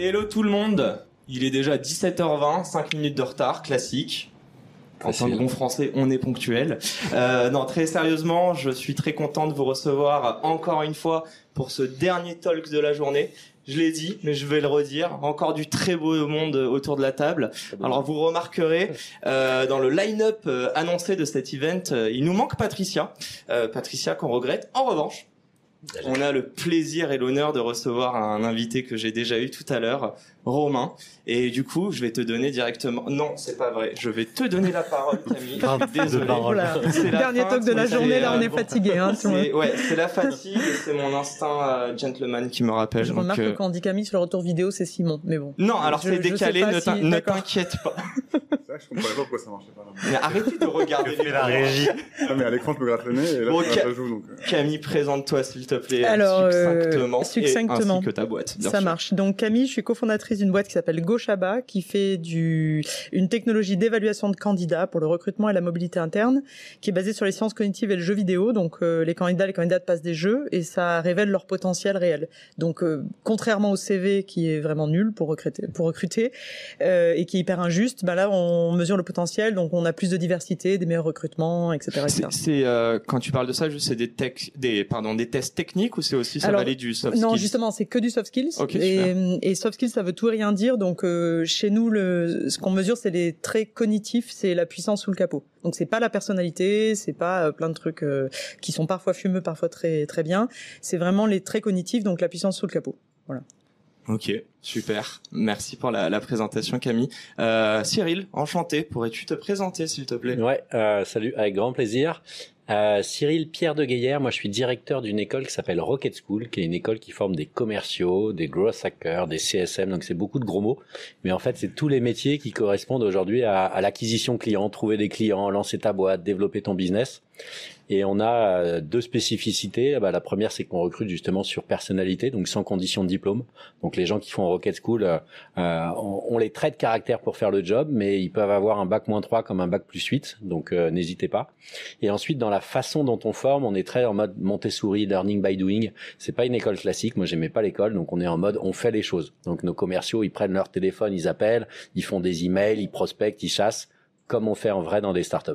Hello tout le monde Il est déjà 17h20, 5 minutes de retard, classique. En tant que bon français, on est ponctuel. Euh, non, très sérieusement, je suis très content de vous recevoir encore une fois pour ce dernier talk de la journée. Je l'ai dit, mais je vais le redire. Encore du très beau monde autour de la table. Alors vous remarquerez euh, dans le line-up euh, annoncé de cet event, euh, il nous manque Patricia. Euh, Patricia qu'on regrette. En revanche, on a le plaisir et l'honneur de recevoir un invité que j'ai déjà eu tout à l'heure, Romain. Et du coup, je vais te donner directement. Non, c'est pas vrai. Je vais te donner la parole, Camille. Désolé. Voilà. C'est la Dernier fin, talk de la journée, là on est fatigué. Hein, le c'est ouais, c'est la fatigue et c'est mon instinct euh, gentleman qui me rappelle. Je donc, remarque euh, que quand on dit Camille sur le retour vidéo, c'est Simon. Mais bon. Non, alors c'est décalé, pas ne si- t'inquiète pas. C'est vrai que je comprenais pas pourquoi ça marchait pas. là. Mais arrêtez de regarder les la régie. Non, mais à l'écran, je me gratte le nez et là, Bon, ça pas joue donc. euh, Camille, présente-toi s'il te plaît, Alors, succinctement, et succinctement. ainsi que ta boîte. Ça marche. Donc Camille, je suis cofondatrice d'une boîte qui s'appelle Goshaba, qui fait du une technologie d'évaluation de candidats pour le recrutement et la mobilité interne, qui est basée sur les sciences cognitives et le jeu vidéo. Donc euh, les candidats, les candidates passent des jeux et ça révèle leur potentiel réel. Donc euh, contrairement au CV qui est vraiment nul pour recruter, pour recruter euh, et qui est hyper injuste, ben là on mesure le potentiel, donc on a plus de diversité, des meilleurs recrutements, etc. C'est quand tu parles de ça, c'est des tech, des pardon, des tests techniques ou c'est aussi ça Alors, va aller du soft Non, skills? justement, c'est que du soft skills. Et, et soft skills, ça veut tout et rien dire. Donc, euh, chez nous, le, ce qu'on mesure, c'est les traits cognitifs, c'est la puissance sous le capot. Donc, c'est pas la personnalité, c'est pas euh, plein de trucs euh, qui sont parfois fumeux, parfois très très bien. C'est vraiment les traits cognitifs, donc la puissance sous le capot. Ok, super. Merci pour la, la présentation, Camille. Euh, Cyril, enchanté. Pourrais-tu te présenter, s'il te plaît? Ouais, euh, salut, avec grand plaisir. Euh, Cyril Pierre de Gaillère, moi je suis directeur d'une école qui s'appelle Rocket School, qui est une école qui forme des commerciaux, des growth hackers, des CSM, donc c'est beaucoup de gros mots, mais en fait c'est tous les métiers qui correspondent aujourd'hui à, à l'acquisition client, trouver des clients, lancer ta boîte, développer ton business. Et on a euh, deux spécificités. Bah, la première, c'est qu'on recrute justement sur personnalité, donc sans condition de diplôme. Donc les gens qui font Rocket School, euh, euh, on, on les traite caractère pour faire le job, mais ils peuvent avoir un bac moins 3 comme un bac plus 8, donc euh, n'hésitez pas. Et ensuite, dans la façon dont on forme, on est très en mode Montessori, learning by doing. C'est pas une école classique. Moi, j'aimais pas l'école, donc on est en mode on fait les choses. Donc nos commerciaux, ils prennent leur téléphone, ils appellent, ils font des emails, ils prospectent, ils chassent, comme on fait en vrai dans des startups.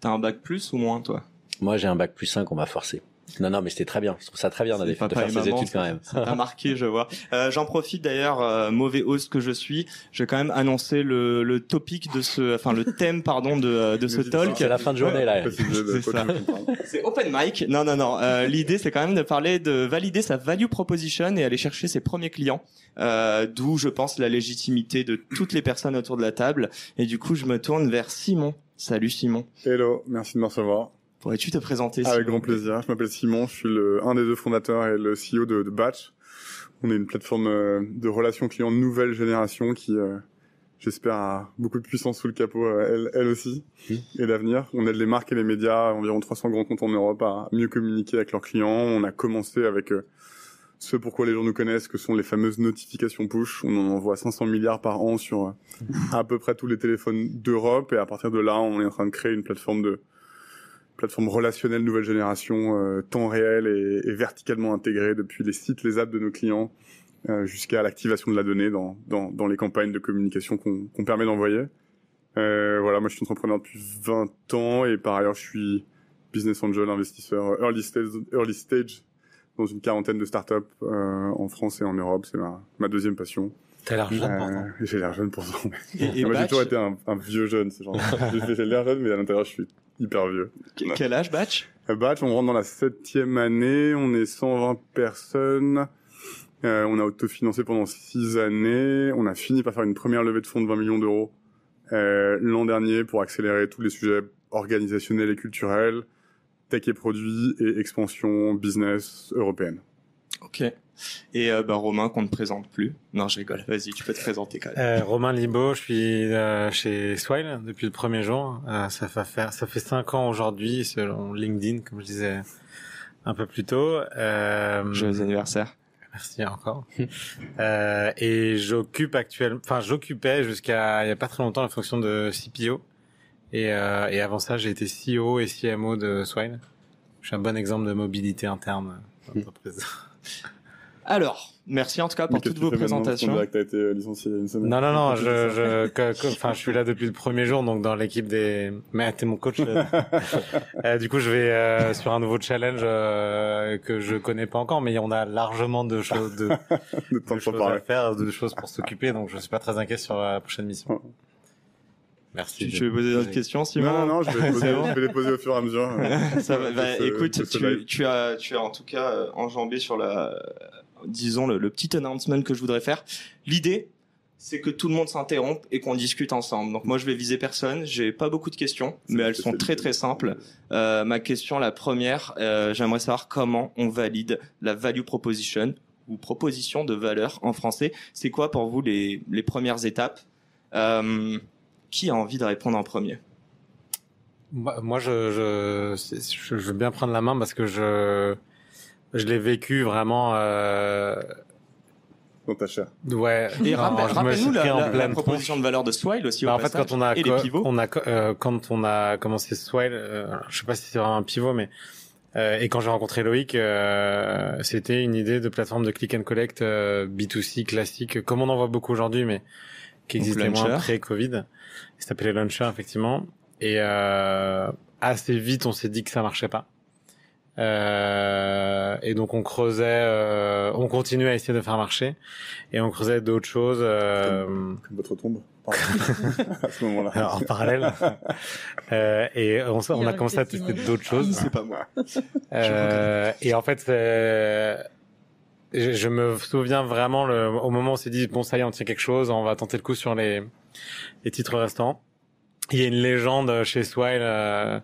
T'as un bac plus ou moins, toi? Moi, j'ai un bac plus 5, on m'a forcé. Non, non, mais c'était très bien. Je trouve ça très bien d'aller faire maman, études quand même. Ça marqué, je vois. Euh, J'en profite d'ailleurs, euh, mauvais host que je suis, je vais quand même annoncer le, le topic de ce, enfin le thème, pardon, de, de ce talk. C'est la fin de journée, là. C'est open mic. Non, non, non. Euh, L'idée, c'est quand même de parler de valider sa value proposition et aller chercher ses premiers clients. Euh, D'où, je pense, la légitimité de toutes les personnes autour de la table. Et du coup, je me tourne vers Simon. Salut Simon. Hello, merci de me recevoir. Pourrais-tu te présenter Avec grand plaisir. Je m'appelle Simon, je suis le, un des deux fondateurs et le CEO de, de Batch. On est une plateforme euh, de relations clients nouvelle génération qui, euh, j'espère, a beaucoup de puissance sous le capot, euh, elle, elle aussi, Mhm. et d'avenir. On aide les marques et les médias, environ 300 grands comptes en Europe, à mieux communiquer avec leurs clients. On a commencé avec euh, ce pourquoi les gens nous connaissent, que sont les fameuses notifications push. On en envoie 500 milliards par an sur euh, à peu près tous les téléphones d'Europe, et à partir de là, on est en train de créer une plateforme de plateforme relationnelle nouvelle génération, euh, temps réel et, verticalement intégrée depuis les sites, les apps de nos clients euh, jusqu'à l'activation de la donnée dans, dans, les campagnes de communication qu'on permet d'envoyer. Euh, voilà, moi je suis entrepreneur depuis 20 ans et par ailleurs je suis business angel, investisseur early stage, early stage dans une quarantaine de startups en France et en Europe. C'est ma deuxième passion. T'as l'air jeune, Euh, pourtant. J'ai l'air jeune pour ça. Et, et Moi j'ai toujours été un, un vieux jeune. c'est Genre, j'ai j'ai l'air jeune mais à l'intérieur je suis hyper vieux. que- quel âge Batch? À Batch, on rentre dans la septième année, on est 120 personnes, euh, on a autofinancé pendant six années, on a fini par faire une première levée de fonds de 20 millions d'euros euh, l'an dernier pour accélérer tous les sujets organisationnels et culturels, tech et produits et expansion business européenne. Ok. Et euh, bah, Romain qu'on ne présente plus. Non, je rigole. Vas-y, tu peux te présenter quand même. Euh, Romain Libo, je suis euh, chez Swile depuis le premier jour. Euh, ça fait faire, ça fait cinq ans aujourd'hui selon LinkedIn, comme je disais un peu plus tôt. Euh, Joyeux anniversaire. Merci encore. euh, et j'occupe actuellement, enfin j'occupais jusqu'à il y a pas très longtemps la fonction de CPO. Et, euh, et avant ça, j'ai été CEO et CMO de Swile. Je suis un bon exemple de mobilité interne d'entreprise. Alors, merci en tout cas pour toutes vos présentations. Que as été licencié une semaine. Non, non, non, je, je, enfin, je suis là depuis le premier jour, donc dans l'équipe des. Mais t'es mon coach. euh, du coup, je vais euh, sur un nouveau challenge euh, que je connais pas encore, mais on a largement de choses de, de choses à faire, de choses pour s'occuper, donc je suis pas très inquiet sur la prochaine mission. Merci. Tu, veux poser d'autres questions, Simon Non, non, je vais, les poser, je vais les poser au fur et à mesure. Ça va, bah, écoute, tu, tu, as, tu as en tout cas euh, enjambé sur la, disons le, le, petit announcement que je voudrais faire. L'idée, c'est que tout le monde s'interrompe et qu'on discute ensemble. Donc moi, je vais viser personne. J'ai pas beaucoup de questions, mais elles sont très très simples. Euh, ma question, la première, euh, j'aimerais savoir comment on valide la value proposition ou proposition de valeur en français. C'est quoi pour vous les, les premières étapes? Euh, Qui a envie de répondre en premier? Moi, je, je, je, veux bien prendre la main parce que je je l'ai vécu vraiment. Euh... Dans ta chair. Ouais. Et rappelle-nous la, la, la proposition de valeur de Swile aussi. Bah, au en fait, quand on a, on a euh, quand on a commencé Swile, euh, je sais pas si c'est vraiment un pivot, mais euh, et quand j'ai rencontré Loïc, euh, c'était une idée de plateforme de click and collect euh, B2C classique, comme on en voit beaucoup aujourd'hui, mais qui existait moins pré-Covid. Il s'appelait Launcher effectivement. Et assez vite, on s'est dit que ça marchait pas. Euh, et donc on creusait, euh, on continuait à essayer de faire marcher, et on creusait d'autres choses. Euh, comme, comme votre tombe. à ce moment-là. en parallèle. euh, et on, on a commencé à tester d'autres choses. C'est pas moi. Euh, et en fait, je, je, me souviens vraiment le, au moment où on s'est dit bon ça y est, on tient quelque chose, on va tenter le coup sur les, les titres restants. Il y a une légende chez Swile. Euh,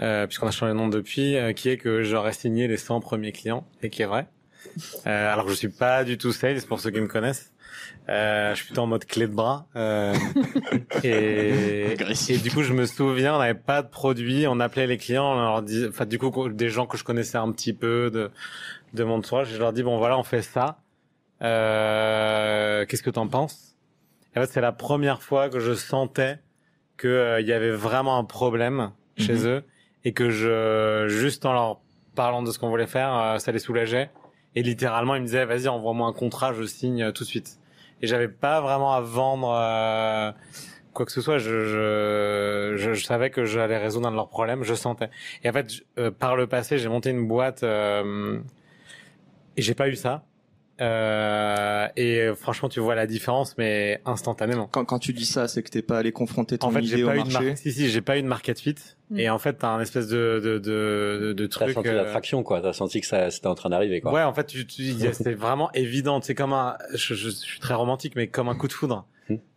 euh, puisqu'on a changé de nom depuis, euh, qui est que j'aurais signé les 100 premiers clients, et qui est vrai. Euh, alors je suis pas du tout sales pour ceux qui me connaissent. Euh, je suis plutôt en mode clé de bras. Euh, et, et, du coup, je me souviens, on n'avait pas de produit. On appelait les clients, on leur dit, enfin, du coup, des gens que je connaissais un petit peu de de mon entourage, je leur dis bon voilà, on fait ça. Euh, Qu'est-ce que t'en penses? Et en fait, c'est la première fois que je sentais que euh, y avait vraiment un problème chez -hmm. eux et que je juste en leur parlant de ce qu'on voulait faire, euh, ça les soulageait. Et littéralement, ils me disaient "Vas-y, envoie-moi un contrat, je signe euh, tout de suite." Et j'avais pas vraiment à vendre euh, quoi que ce soit. Je, je, je, je savais que j'allais résoudre un de leurs problèmes. Je sentais. Et en fait, par le passé, j'ai monté une boîte et j'ai pas eu ça. Euh, et franchement, tu vois la différence, mais instantanément. Quand, quand tu dis ça, c'est que t'es pas allé confronter ton en fait, idée pas au marché. Si, si, j'ai pas eu de market fit. Mm. Et en fait, t'as un espèce de de de, de truc. T'as senti euh... l'attraction, quoi. T'as senti que ça c'était en train d'arriver, quoi. Ouais, en fait, tu, tu c'était vraiment évident. C'est comme un. Je, je, suis très romantique, mais comme un coup de foudre.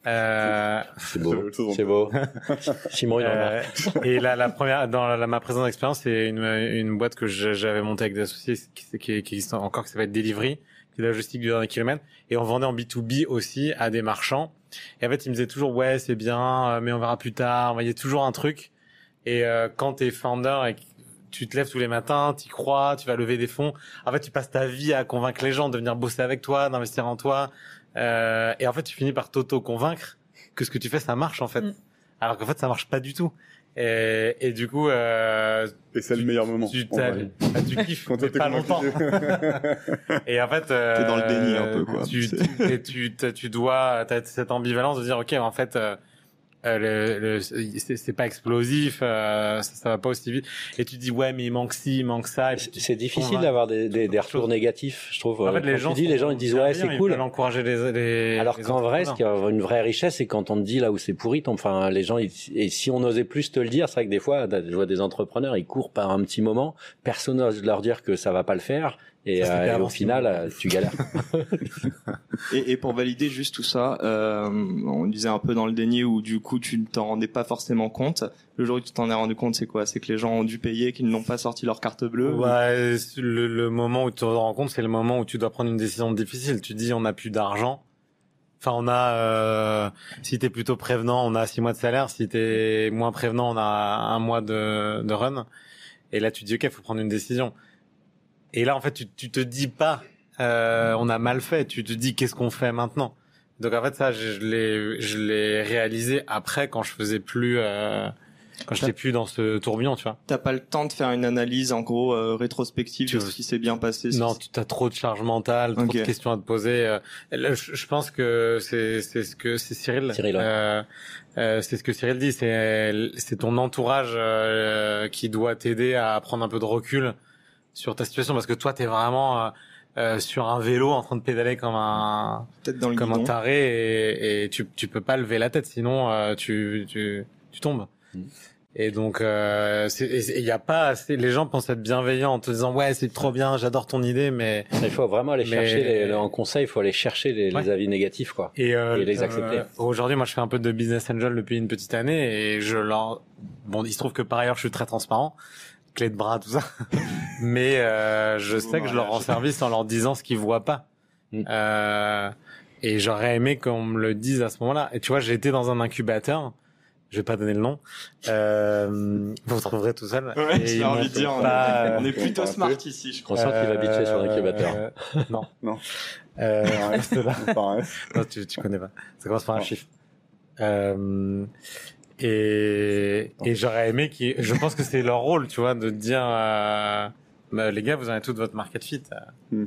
Euh... C'est beau, c'est beau. Simon, il en euh, Et la, la première, dans la, ma présente expérience, c'est une, une boîte que j'avais montée avec des associés qui, qui, qui existe encore, qui s'appelle Delivery est la logistique du dernier kilomètre, et on vendait en B2B aussi à des marchands. Et en fait, ils me disaient toujours, ouais, c'est bien, mais on verra plus tard. Il y a toujours un truc. Et euh, quand t'es founder et que tu te lèves tous les matins, tu crois, tu vas lever des fonds. En fait, tu passes ta vie à convaincre les gens de venir bosser avec toi, d'investir en toi. Euh, et en fait, tu finis par t'auto-convaincre que ce que tu fais, ça marche en fait. Mm. Alors qu'en fait, ça marche pas du tout. Et, et du coup, euh, et c'est le meilleur moment. Tu, bah, tu kiffes, Quand mais pas longtemps. et en fait, euh, t'es dans le déni un peu quoi. Tu, tu, tu, tu dois, t'as cette ambivalence de dire ok, en fait, euh, le, le c'est pas explosif, euh, ça, ça, va pas aussi vite. Et tu dis ouais, mais il manque ci, il manque ça. C'est difficile d'avoir des, des, des, retours négatifs, je trouve. En fait, les gens, dis, les gens ils disent ouais, c'est cool. encourager les, les Alors qu'en vrai, ce qui a une vraie richesse, c'est quand on te dit là où c'est pourri. Enfin, les gens, ils, et si on osait plus te le dire, c'est vrai que des fois, je vois des entrepreneurs, ils courent par un petit moment, personne n'ose leur dire que ça va pas le faire. Et, ça, euh, et au final, euh, tu galères. et, et, pour valider juste tout ça, euh, on disait un peu dans le déni où du coup tu ne t'en rendais pas forcément compte. Le jour où tu t'en es rendu compte, c'est quoi? C'est que les gens ont dû payer, qu'ils n'ont pas sorti leur carte bleue. Ouais, le, le, moment où tu te rends compte, c'est le moment où tu dois prendre une décision difficile. Tu dis on n'a plus d'argent. Enfin, on a, euh, si t'es plutôt prévenant, on a six mois de salaire. Si t'es moins prévenant, on a un mois de, de run. Et là, tu te dis, OK, faut prendre une décision. Et là, en fait, tu, tu te dis pas, euh, on a mal fait. Tu te dis, qu'est-ce qu'on fait maintenant? Donc, en fait, ça, je, l'ai, je l'ai réalisé après, quand je faisais plus, euh, quand j'étais plus dans ce tourbillon, tu vois. T'as pas le temps de faire une analyse en gros euh, rétrospective de ce qui s'est bien passé. Non, tu as trop de charge mentale, trop de questions à te poser. Euh, je, pense que c'est c'est ce que c'est Cyril. Cyril. Euh, euh, c'est ce que Cyril dit. C'est c'est ton entourage euh, qui doit t'aider à prendre un peu de recul sur ta situation parce que toi t'es vraiment euh, sur un vélo en train de pédaler comme un dans comme un taré et, et, tu tu peux pas lever la tête sinon tu tu tu tombes. Mm. Et donc, euh, il y a pas assez, les gens pensent être bienveillants en te disant ouais c'est trop bien, j'adore ton idée, mais il faut vraiment aller chercher les, en conseil, il faut aller chercher les, les avis négatifs quoi et, euh, les accepter. Euh, Aujourd'hui, moi je fais un peu de business angel depuis une petite année et je leur bon il se trouve que par ailleurs je suis très transparent, clé de bras tout ça, mais euh, je sais que je leur rends service en leur disant ce qu'ils voient pas. Mm. Euh, et j'aurais aimé qu'on me le dise à ce moment-là. Et tu vois, j'ai été dans un incubateur je vais pas donner le nom. Euh, vous trouverez tout seul. Ouais, j'ai envie de dire, on est plutôt smart ici, je crois. On sent qu'il va bitcher sur l'incubateur. Euh, non. non. Euh, non, tu, tu connais pas. Ça commence par un chiffre. Euh, et, et j'aurais aimé qui, je pense que c'est leur rôle, tu vois, de dire, euh, bah, les gars, vous avez tout votre market fit. Hmm.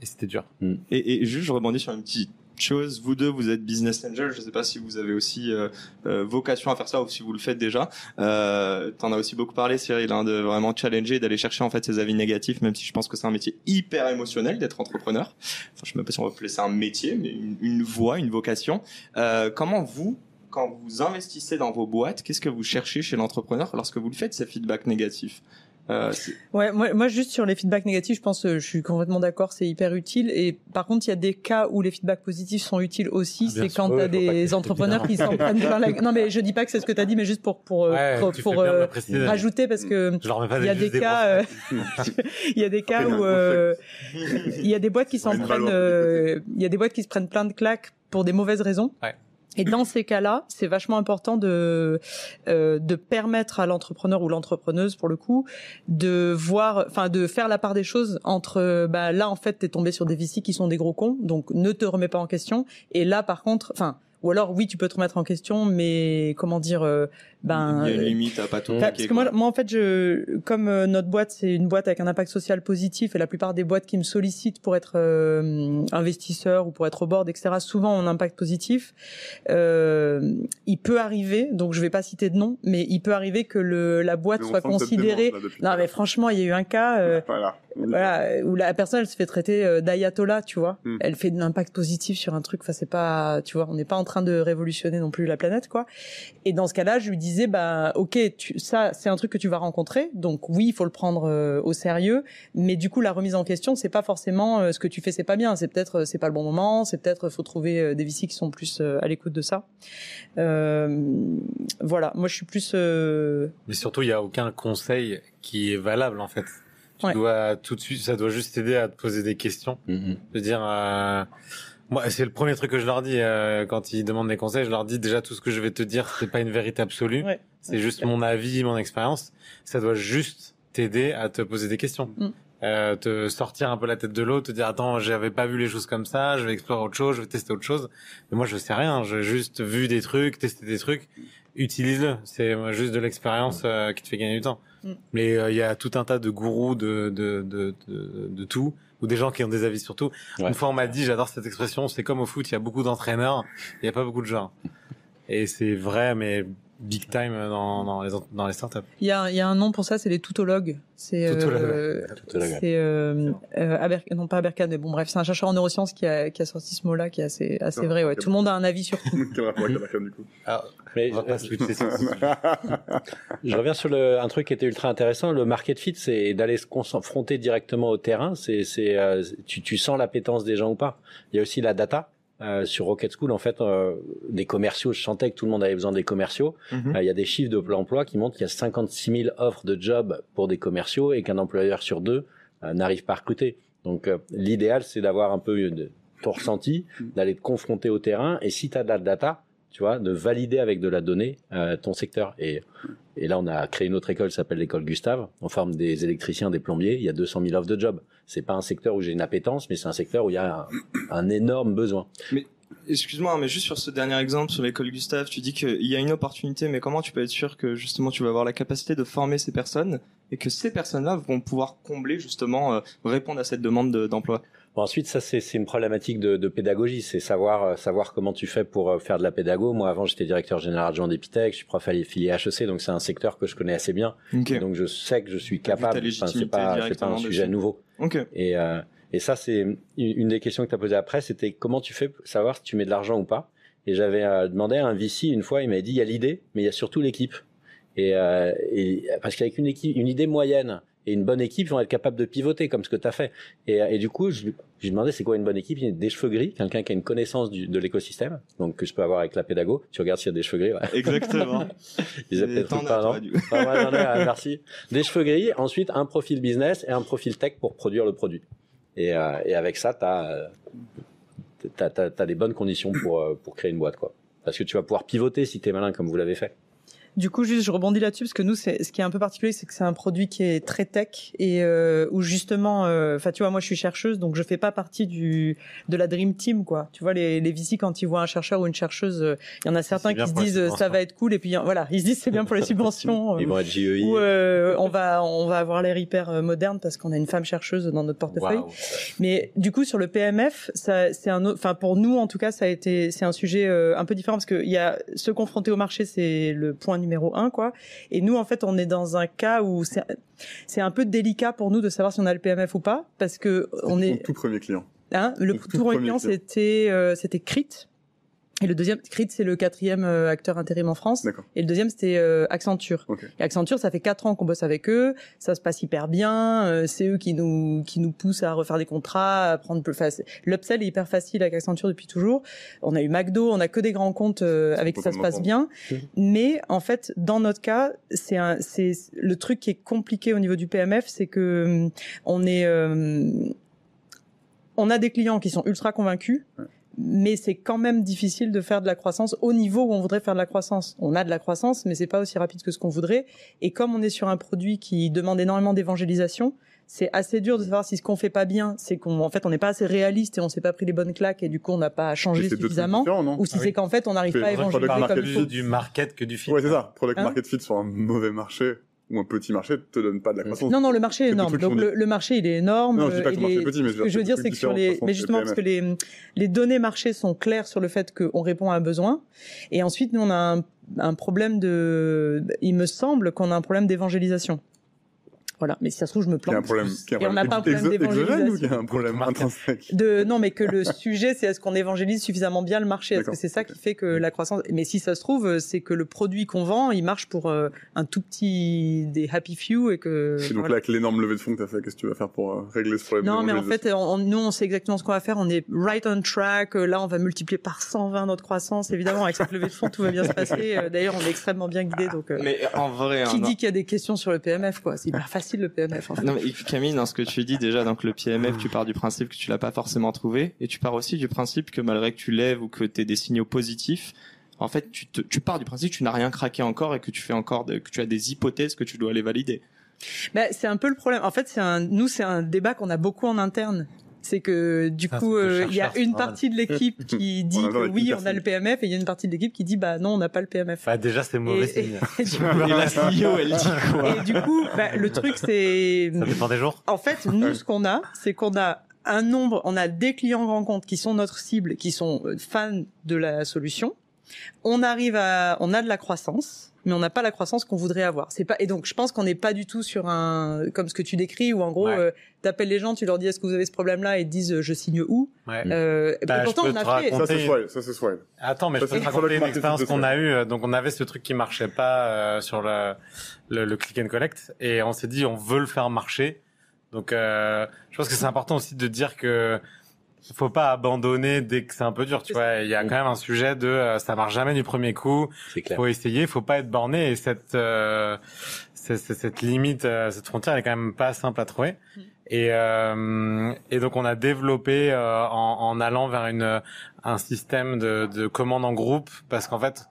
Et c'était dur. Hmm. Et, et juste, je rebondis sur une petite chose. Vous deux, vous êtes business angel. Je ne sais pas si vous avez aussi euh, euh, vocation à faire ça ou si vous le faites déjà. Euh, T'en as aussi beaucoup parlé, Cyril, hein, de vraiment challenger, d'aller chercher en fait ces avis négatifs, même si je pense que c'est un métier hyper émotionnel d'être entrepreneur. Enfin, je sais même pas si on va appeler ça un métier, mais une, une voie, une vocation. Euh, comment vous quand vous investissez dans vos boîtes, qu'est-ce que vous cherchez chez l'entrepreneur lorsque vous lui faites ces feedbacks négatifs euh, ouais, moi, moi, juste sur les feedbacks négatifs, je pense, euh, je suis complètement d'accord, c'est hyper utile. Et par contre, il y a des cas où les feedbacks positifs sont utiles aussi. Ah, c'est quand tu as des entrepreneurs qui s'en prennent plein la. Non, mais je dis pas que c'est ce que tu as dit, mais juste pour pour pour, euh, rajouter parce que il y a des cas, il y a des cas où il y a des boîtes qui s'en prennent, il y a des boîtes qui se prennent plein de claques pour des mauvaises raisons. Ouais. Et dans ces cas-là, c'est vachement important de euh, de permettre à l'entrepreneur ou l'entrepreneuse pour le coup de voir, enfin de faire la part des choses entre bah là en fait t'es tombé sur des VC qui sont des gros cons, donc ne te remets pas en question. Et là par contre, enfin ou alors oui tu peux te remettre en question, mais comment dire euh, ben il y a une limite à pas tout parce que moi, moi en fait je comme euh, notre boîte c'est une boîte avec un impact social positif et la plupart des boîtes qui me sollicitent pour être euh, investisseur ou pour être au board etc souvent ont un impact positif euh, il peut arriver donc je vais pas citer de nom mais il peut arriver que le la boîte soit considérée non mais franchement il y a eu un cas euh, voilà. voilà. où la personne elle se fait traiter d'ayatollah tu vois hmm. elle fait de l'impact positif sur un truc enfin c'est pas tu vois on n'est pas en train de révolutionner non plus la planète quoi et dans ce cas-là je lui dis disais bah ok tu, ça c'est un truc que tu vas rencontrer. Donc oui il faut le prendre euh, au sérieux. Mais du coup la remise en question c'est pas forcément euh, ce que tu fais c'est pas bien. C'est peut-être euh, c'est pas le bon moment. C'est peut-être faut trouver des VC qui sont plus à l'écoute de ça. Voilà. Moi je suis plus mais surtout il y a aucun conseil qui est valable en fait. Tu dois tout de suite ça doit juste t'aider à te poser des questions. Mm de dire moi, c'est le premier truc que je leur dis euh, quand ils demandent des conseils. Je leur dis déjà tout ce que je vais te dire, c'est pas une vérité absolue. C'est juste mon avis, mon expérience. Ça doit juste t'aider à te poser des questions, mm. euh, te sortir un peu la tête de l'eau, te dire attends, j'avais pas vu les choses comme ça, je vais explorer autre chose, je vais tester autre chose. Mais moi, je sais rien. J'ai juste vu des trucs, testé des trucs. Utilise-le. C'est juste de l'expérience euh, qui te fait gagner du temps. Mm. Mais euh, il y a tout un tas de gourous de de de, de, de tout ou des gens qui ont des avis sur tout. Une fois, on m'a dit, j'adore cette expression, c'est comme au foot, il y a beaucoup d'entraîneurs, il n'y a pas beaucoup de gens. Et c'est vrai, mais big time dans, dans, les, dans les startups. Il y a, il y a un nom pour ça, c'est les toutologues. C'est euh, euh, euh non pas Aberkan, mais bon bref, c'est un chercheur en neurosciences qui a, qui a sorti ce mot-là, qui est assez, assez vrai. Ouais. Tout le monde a un avis sur tout. Mais je reviens sur le, un truc qui était ultra intéressant. Le market fit, c'est d'aller se confronter directement au terrain. C'est, c'est, euh, tu, tu sens l'appétence des gens ou pas. Il y a aussi la data. euh, sur Rocket School, en fait, euh, des commerciaux, je sentais que tout le monde avait besoin des commerciaux. Mhm. Euh, Il y a des chiffres de l'emploi qui montrent qu'il y a 56 000 offres de jobs pour des commerciaux et qu'un employeur sur deux euh, n'arrive pas à recruter. Donc, euh, l'idéal, c'est d'avoir un peu de ton ressenti, d'aller te confronter au terrain et si tu as de la data, tu vois, de valider avec de la donnée euh, ton secteur. Et, là, on a créé une autre école qui s'appelle l'école Gustave. On forme des électriciens, des plombiers. Il y a 200 000 offres de jobs. C'est pas un secteur où j'ai une appétence, mais c'est un secteur où il y a un, énorme besoin. Excuse-moi, mais juste sur ce dernier exemple, sur l'école Gustave, tu dis qu'il y a une opportunité, mais comment tu peux être sûr que justement tu vas avoir la capacité de former ces personnes et que ces personnes-là vont pouvoir combler justement, euh, répondre à cette demande de- d'emploi? Bon, ensuite, ça c'est c'est une problématique de, de pédagogie, c'est savoir euh, savoir comment tu fais pour euh, faire de la pédago. Moi, avant, j'étais directeur général adjoint d'Epitech, je suis prof affilié HEC, donc c'est un secteur que je connais assez bien. Ok. Donc je sais que je suis capable. Enfin, c'est pas pas un sujet nouveau. Ok. Et euh, et ça c'est une une des questions que tu as posées après, c'était comment tu fais pour savoir si tu mets de l'argent ou pas. Et j'avais euh, demandé à un VC une fois, il m'a dit il y a l'idée, mais il y a surtout l'équipe. Et, euh, et parce qu'avec une équipe, une idée moyenne et une bonne équipe, vont être capables de pivoter comme ce que tu as fait. Et, et du coup, je, je lui demandais c'est quoi une bonne équipe? Il y a des cheveux gris, quelqu'un qui a une connaissance du, de l'écosystème, donc que je peux avoir avec la pédago. Tu regardes s'il y a des cheveux gris. Ouais. Exactement. Ils avaient peut-être as, pas, non? ai, merci. Des cheveux gris, ensuite un profil business et un profil tech pour produire le produit. Et, euh, et avec ça, tu as, t'as, t'as, t'as des bonnes conditions pour, euh, pour créer une boîte. quoi. Parce que tu vas pouvoir pivoter si tu es malin comme vous l'avez fait. Du coup, juste, je rebondis là-dessus parce que nous, c'est ce qui est un peu particulier, c'est que c'est un produit qui est très tech et euh, où justement, euh, enfin, tu vois, moi, je suis chercheuse, donc je fais pas partie du de la dream team, quoi. Tu vois, les les VC quand ils voient un chercheur ou une chercheuse, euh, il y en a certains qui se disent euh, ça va être cool et puis voilà, ils se disent c'est bien pour les subventions. Ils vont être JEI. ou euh, on va on va avoir l'air hyper moderne parce qu'on a une femme chercheuse dans notre portefeuille. Mais du coup, sur le PMF, ça, c'est un autre, enfin, pour nous, en tout cas, ça a été, c'est un sujet euh, un peu différent parce que il y a se confronter au marché, c'est le point numéro un, quoi. Et nous, en fait, on est dans un cas où c'est, c'est un peu délicat pour nous de savoir si on a le PMF ou pas parce que on est, tout premier client. hein, le tout tout premier client. c'était, euh, c'était Crit. Et le deuxième, Crit, c'est le quatrième euh, acteur intérim en France. D'accord. Et le deuxième, c'était euh, Accenture. Ok. Et Accenture, ça fait quatre ans qu'on bosse avec eux, ça se passe hyper bien, euh, c'est eux qui nous qui nous poussent à refaire des contrats, à prendre plus. Enfin, l'upsell est hyper facile avec Accenture depuis toujours. On a eu McDo, on a que des grands comptes euh, avec qui ça se passe bien. Mais en fait, dans notre cas, c'est un c'est le truc qui est compliqué au niveau du PMF, c'est que hum, on est euh, on a des clients qui sont ultra convaincus. Ouais. Mais c'est quand même difficile de faire de la croissance au niveau où on voudrait faire de la croissance. On a de la croissance, mais c'est pas aussi rapide que ce qu'on voudrait. Et comme on est sur un produit qui demande énormément d'évangélisation, c'est assez dur de savoir si ce qu'on fait pas bien, c'est qu'on en fait on n'est pas assez réaliste et on s'est pas pris les bonnes claques et du coup on n'a pas changé suffisamment, ou si Ah c'est oui. qu'en fait on n'arrive pas à évangéliser comme market il plus faut. du market que du fit. Ouais, c'est ça. Product Hein? market fit sur un mauvais marché ou un petit marché te donne pas de la croissance. Non, non, le marché est énorme. Donc le, le marché, il est énorme. Non, je dis pas que le marché est petit, mais je veux dire, je veux c'est dire, deux c'est que sur les, mais justement parce que les les données marché sont claires sur le fait qu'on répond à un besoin. Et ensuite, nous, on a un, un problème de, il me semble qu'on a un problème d'évangélisation. Voilà. Mais si ça se trouve, je me Qui a un plante. problème. Qui a Et on n'a pas un problème exo- exogène ou d'évangélisation. qui a un problème intrinsèque De, non, mais que le sujet, c'est est-ce qu'on évangélise suffisamment bien le marché? Est-ce que c'est ça qui fait que la croissance, mais si ça se trouve, c'est que le produit qu'on vend, il marche pour euh, un tout petit, des happy few et que, Et donc voilà. là, avec l'énorme levée de fonds que tu as fait, qu'est-ce que tu vas faire pour euh, régler ce problème Non, mais en fait, on, nous, on sait exactement ce qu'on va faire. On est right on track. Là, on va multiplier par 120 notre croissance. Évidemment, avec cette levée de fonds, tout va bien se passer. Euh, D'ailleurs, on est extrêmement bien guidé. Donc, euh, Mais en vrai, qui hein, dit qu'il y a des questions sur le PMF, quoi? C'est hyper facile le PMF. En fait. Non mais Camille, dans ce que tu dis déjà, donc le PMF, tu pars du principe que tu l'as pas forcément trouvé, et tu pars aussi du principe que malgré que tu lèves ou que tu des signaux positifs, en fait, tu, te, tu pars du principe que tu n'as rien craqué encore et que tu fais encore, de, que tu as des hypothèses que tu dois aller valider. Bah, c'est un peu le problème. En fait, c'est un, nous, c'est un débat qu'on a beaucoup en interne. C'est que du Ah, coup, euh, il y a une partie de l'équipe qui dit que oui, on a le PMF, et il y a une partie de l'équipe qui dit bah non, on n'a pas le PMF. Bah, déjà, c'est mauvais Et- signe. et du- Et la CEO, elle dit quoi Et du coup, bah, le truc, c'est Ça dépend des jours. En fait, nous, ce qu'on a, c'est qu'on a un nombre, on a des clients comptes qui sont notre cible, qui sont euh, fans de la solution. On arrive à, on a de la croissance, mais on n'a pas la croissance qu'on voudrait avoir. C'est pas, et donc je pense qu'on n'est pas du tout sur un, comme ce que tu décris, où en gros, Ouais. euh, t'appelles les gens, tu leur dis est-ce que vous avez ce problème-là, et ils te disent je signe où. Ouais. Euh, et Bah, je pourtant on a fait. raconter- Ça, c'est swile. Ça, c'est swile. Attends, mais je peux c'est te raconter une expérience qu'on a eue. Donc, on avait ce truc qui marchait pas euh, sur le, le, le click and collect, et on s'est dit on veut le faire marcher. Donc, euh, je pense que c'est important aussi de dire que faut pas abandonner dès que c'est un peu dur, tu vois. Il y a quand même un sujet de euh, ça marche jamais du premier coup. Clair. Faut essayer, faut pas être borné et cette euh, cette, cette- cette limite, euh, cette frontière elle est quand même pas simple à trouver. Mm. Et euh, et donc on a développé euh, en, en allant vers une un système de de commande en groupe parce qu'en fait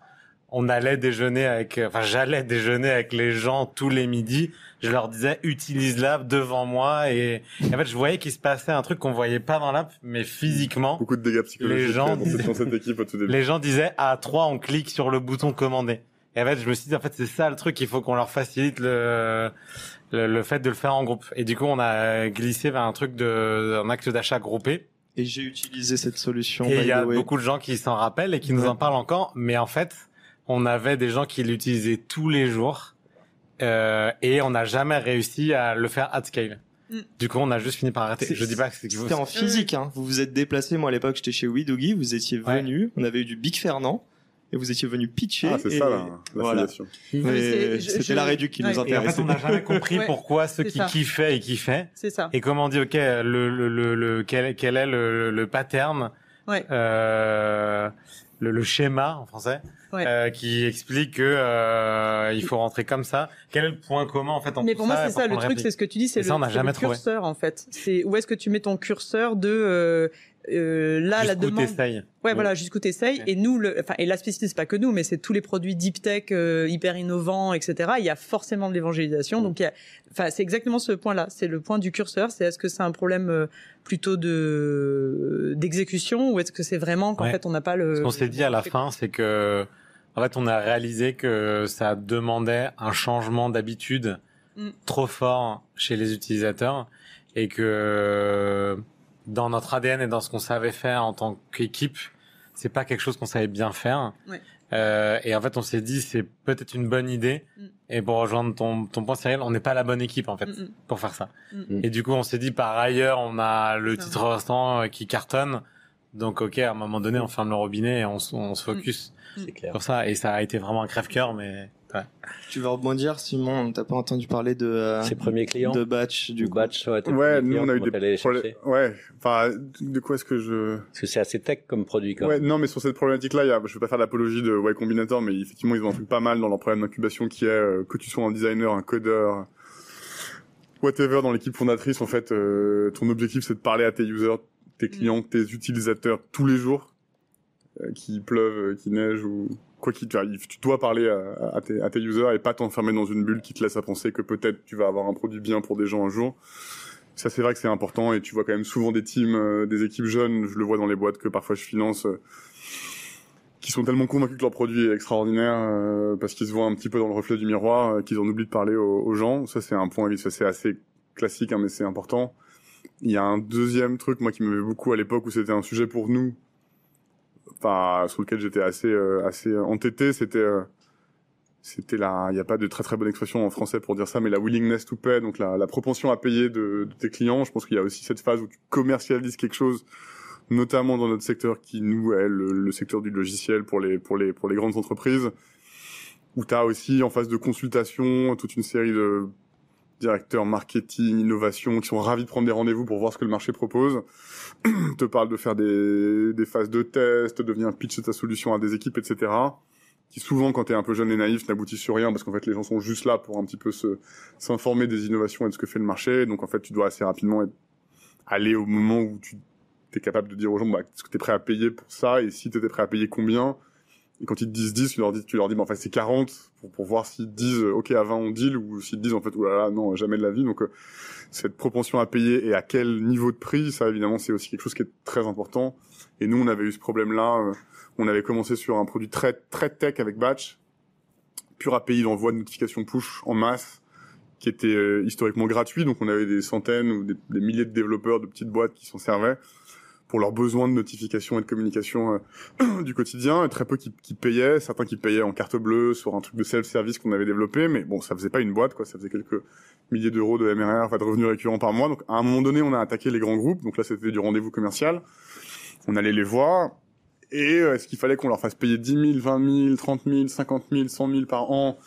on allait déjeuner avec, enfin j'allais déjeuner avec les gens tous les midis. Je leur disais utilise l'app devant moi et, et en fait je voyais qu'il se passait un truc qu'on voyait pas dans l'app, mais physiquement Beaucoup de dégâts psychologiques Les gens dans, cette, dans cette équipe au tout début. les gens disaient à 3 on clique sur le bouton commander. Et en fait je me suis dit en fait c'est ça le truc, il faut qu'on leur facilite le, le le fait de le faire en groupe. Et du coup on a glissé vers un truc de un acte d'achat groupé. Et j'ai utilisé cette solution. Et il y a way. beaucoup de gens qui s'en rappellent et qui nous Ouais. en parlent encore. Mais en fait, on avait des gens qui l'utilisaient tous les jours euh, et on n'a jamais réussi à le faire at scale. Mm. Du coup, on a juste fini par arrêter. Je dis pas que c'est que C'était en physique, hein. Vous vous êtes déplacé. Moi, à l'époque, j'étais chez Widoogie. Vous étiez Ouais. venu. On avait eu du Big Fernand. Et vous étiez venu pitcher. Ah, c'est ça la, la voilà. C'était je- la réduc qui ouais. nous Et en intéressait. fait, on n'a jamais compris Ouais, pourquoi ceux qui ça. kiffaient et kiffaient. C'est ça. Et comment on dit, ok, le, le, le, le quel, quel est le, le pattern, Ouais. euh, le, le schéma en français, Ouais. euh, qui explique que euh, il faut rentrer comme ça. Quel est le point commun en fait entre Mais pour moi, c'est ça, le truc, c'est ce que tu dis, c'est le, ça, on n'a c'est jamais le trouvé. curseur, en fait. C'est où est-ce que tu mets ton curseur de, euh, là, la Jusqu'où demande. t'essayes. Ouais, Mm. voilà, jusqu'où t'essayes. Et nous, le, enfin, et la spécificité, c'est pas que nous, mais c'est tous les produits deep tech, euh, hyper innovants, etc. Il y a forcément de l'évangélisation. Mm. Donc, il y a, enfin, c'est exactement ce point-là. C'est le point du curseur. C'est est-ce que c'est un problème euh, plutôt de d'exécution ou est-ce que c'est vraiment qu'en fait on n'a pas le. Ce qu'on s'est dit à la fin, c'est que, en fait, on a réalisé que ça demandait un changement d'habitude Mm. trop fort chez les utilisateurs et que dans notre ADN et dans ce qu'on savait faire en tant qu'équipe, c'est pas quelque chose qu'on savait bien faire. Ouais. Euh, et en fait, on s'est dit c'est peut-être une bonne idée. Mm. Et pour rejoindre ton, ton point, Cyril, on n'est pas la bonne équipe en fait Mm, mm. pour faire ça. Mm. Et du coup, on s'est dit par ailleurs, on a le Ça. titre restaurant euh, qui cartonne. Donc, ok, à un moment donné, on ferme le robinet et on, on se focus C'est clair. sur ça. Et ça a été vraiment un crève-cœur, mais ouais. Tu vas rebondir, Simon. T'as pas entendu parler de, euh, Ses premiers clients. de batch, du coup. batch, ouais, Ouais, nous clients, on a eu des problèmes. Ouais, enfin, de quoi est-ce que je Parce que c'est assez tech comme produit, quoi. Ouais, non, mais sur cette problématique-là, il y a, je vais pas faire l'apologie de Y Combinator, mais effectivement, ils ont un truc pas mal dans leur problème d'incubation qui est euh, que tu sois un designer, un codeur, whatever dans l'équipe fondatrice, en fait, euh, ton objectif c'est de parler à tes users, tes clients, tes utilisateurs tous les jours, euh, qu'il pleuve, euh, qu'il neige ou quoi qu'il t'arrive. Tu dois parler à, tes, users et pas t'enfermer dans une bulle qui te laisse à penser que peut-être tu vas avoir un produit bien pour des gens un jour. Ça, c'est vrai que c'est important et tu vois quand même souvent des teams, euh, des équipes jeunes, je le vois dans les boîtes que parfois je finance, euh, qui sont tellement convaincus que leur produit est extraordinaire euh, parce qu'ils se voient un petit peu dans le reflet du miroir, qu'ils en oublient de parler aux, gens. Ça, c'est un point, ça c'est assez classique, hein, mais c'est important. Il y a un deuxième truc, moi, qui met beaucoup à l'époque où c'était un sujet pour nous, enfin, sur lequel j'étais assez, euh, assez entêté, c'était, euh, c'était la, il n'y a pas de très très bonne expression en français pour dire ça, mais la willingness to pay, donc la, la propension à payer de, de tes clients. Je pense qu'il y a aussi cette phase où tu commercialises quelque chose, notamment dans notre secteur qui nous est le, le secteur du logiciel pour les pour les pour les grandes entreprises, où tu as aussi en phase de consultation toute une série de directeurs marketing, innovation, qui sont ravis de prendre des rendez-vous pour voir ce que le marché propose, te parlent de faire des, des phases de test, de venir pitcher ta solution à des équipes, etc. Qui souvent, quand tu es un peu jeune et naïf, n'aboutissent sur rien parce qu'en fait, les gens sont juste là pour un petit peu se s'informer des innovations et de ce que fait le marché. Donc en fait, tu dois assez rapidement être- aller au moment où tu es capable de dire aux gens, bah, est-ce que tu prêt à payer pour ça? Et si tu étais prêt à payer combien? Et quand ils te disent 10, tu leur dis, tu leur dis, bah, en fait, c'est 40 pour, pour voir s'ils te disent, euh, OK, à 20, on deal, ou s'ils te disent, en fait, oulala, non, jamais de la vie. Donc, euh, cette propension à payer et à quel niveau de prix, ça, évidemment, c'est aussi quelque chose qui est très important. Et nous, on avait eu ce problème-là. euh, on avait commencé sur un produit très, très tech avec Batch, pur API d'envoi de notification push en masse, qui était euh, historiquement gratuit. Donc, on avait des centaines ou des milliers de développeurs de petites boîtes qui s'en servaient pour leurs besoins de notification et de communication euh, du quotidien, et très peu qui, qui payaient, certains qui payaient en carte bleue sur un truc de self-service qu'on avait développé, mais bon, ça faisait pas une boîte, quoi, ça faisait quelques milliers d'euros de MRR, enfin de revenus récurrents par mois. Donc à un moment donné, on a attaqué les grands groupes, donc là c'était du rendez-vous commercial, on allait les voir, et euh, est-ce qu'il fallait qu'on leur fasse payer 10 000, 20 000, 30 000, 50 000, 100 000 par an?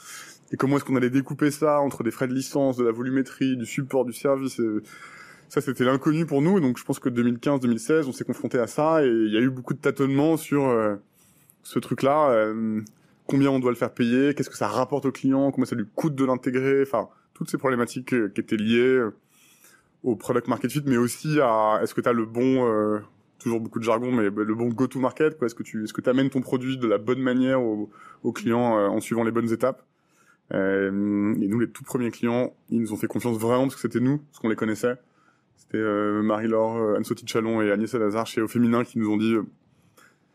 Et comment est-ce qu'on allait découper ça entre des frais de licence, de la volumétrie, du support, du service euh, ça c'était l'inconnu pour nous. Donc je pense que 2015-2016, on s'est confronté à ça et il y a eu beaucoup de tâtonnements sur euh, ce truc-là. Euh, combien on doit le faire payer Qu'est-ce que ça rapporte au client Comment ça lui coûte de l'intégrer Enfin, toutes ces problématiques euh, qui étaient liées au product market fit, mais aussi à est-ce que tu as le bon toujours beaucoup de jargon, mais le bon go-to-market, quoi. Est-ce que tu, est-ce que amènes ton produit de la bonne manière au, au client en suivant les bonnes étapes Et nous, les tout premiers clients, ils nous ont fait confiance vraiment parce que c'était nous, parce qu'on les connaissait. C'était euh, Marie-Laure, euh, Anne-Sophie Chalon et Agnès Salazar chez Au Féminin qui nous ont dit, euh,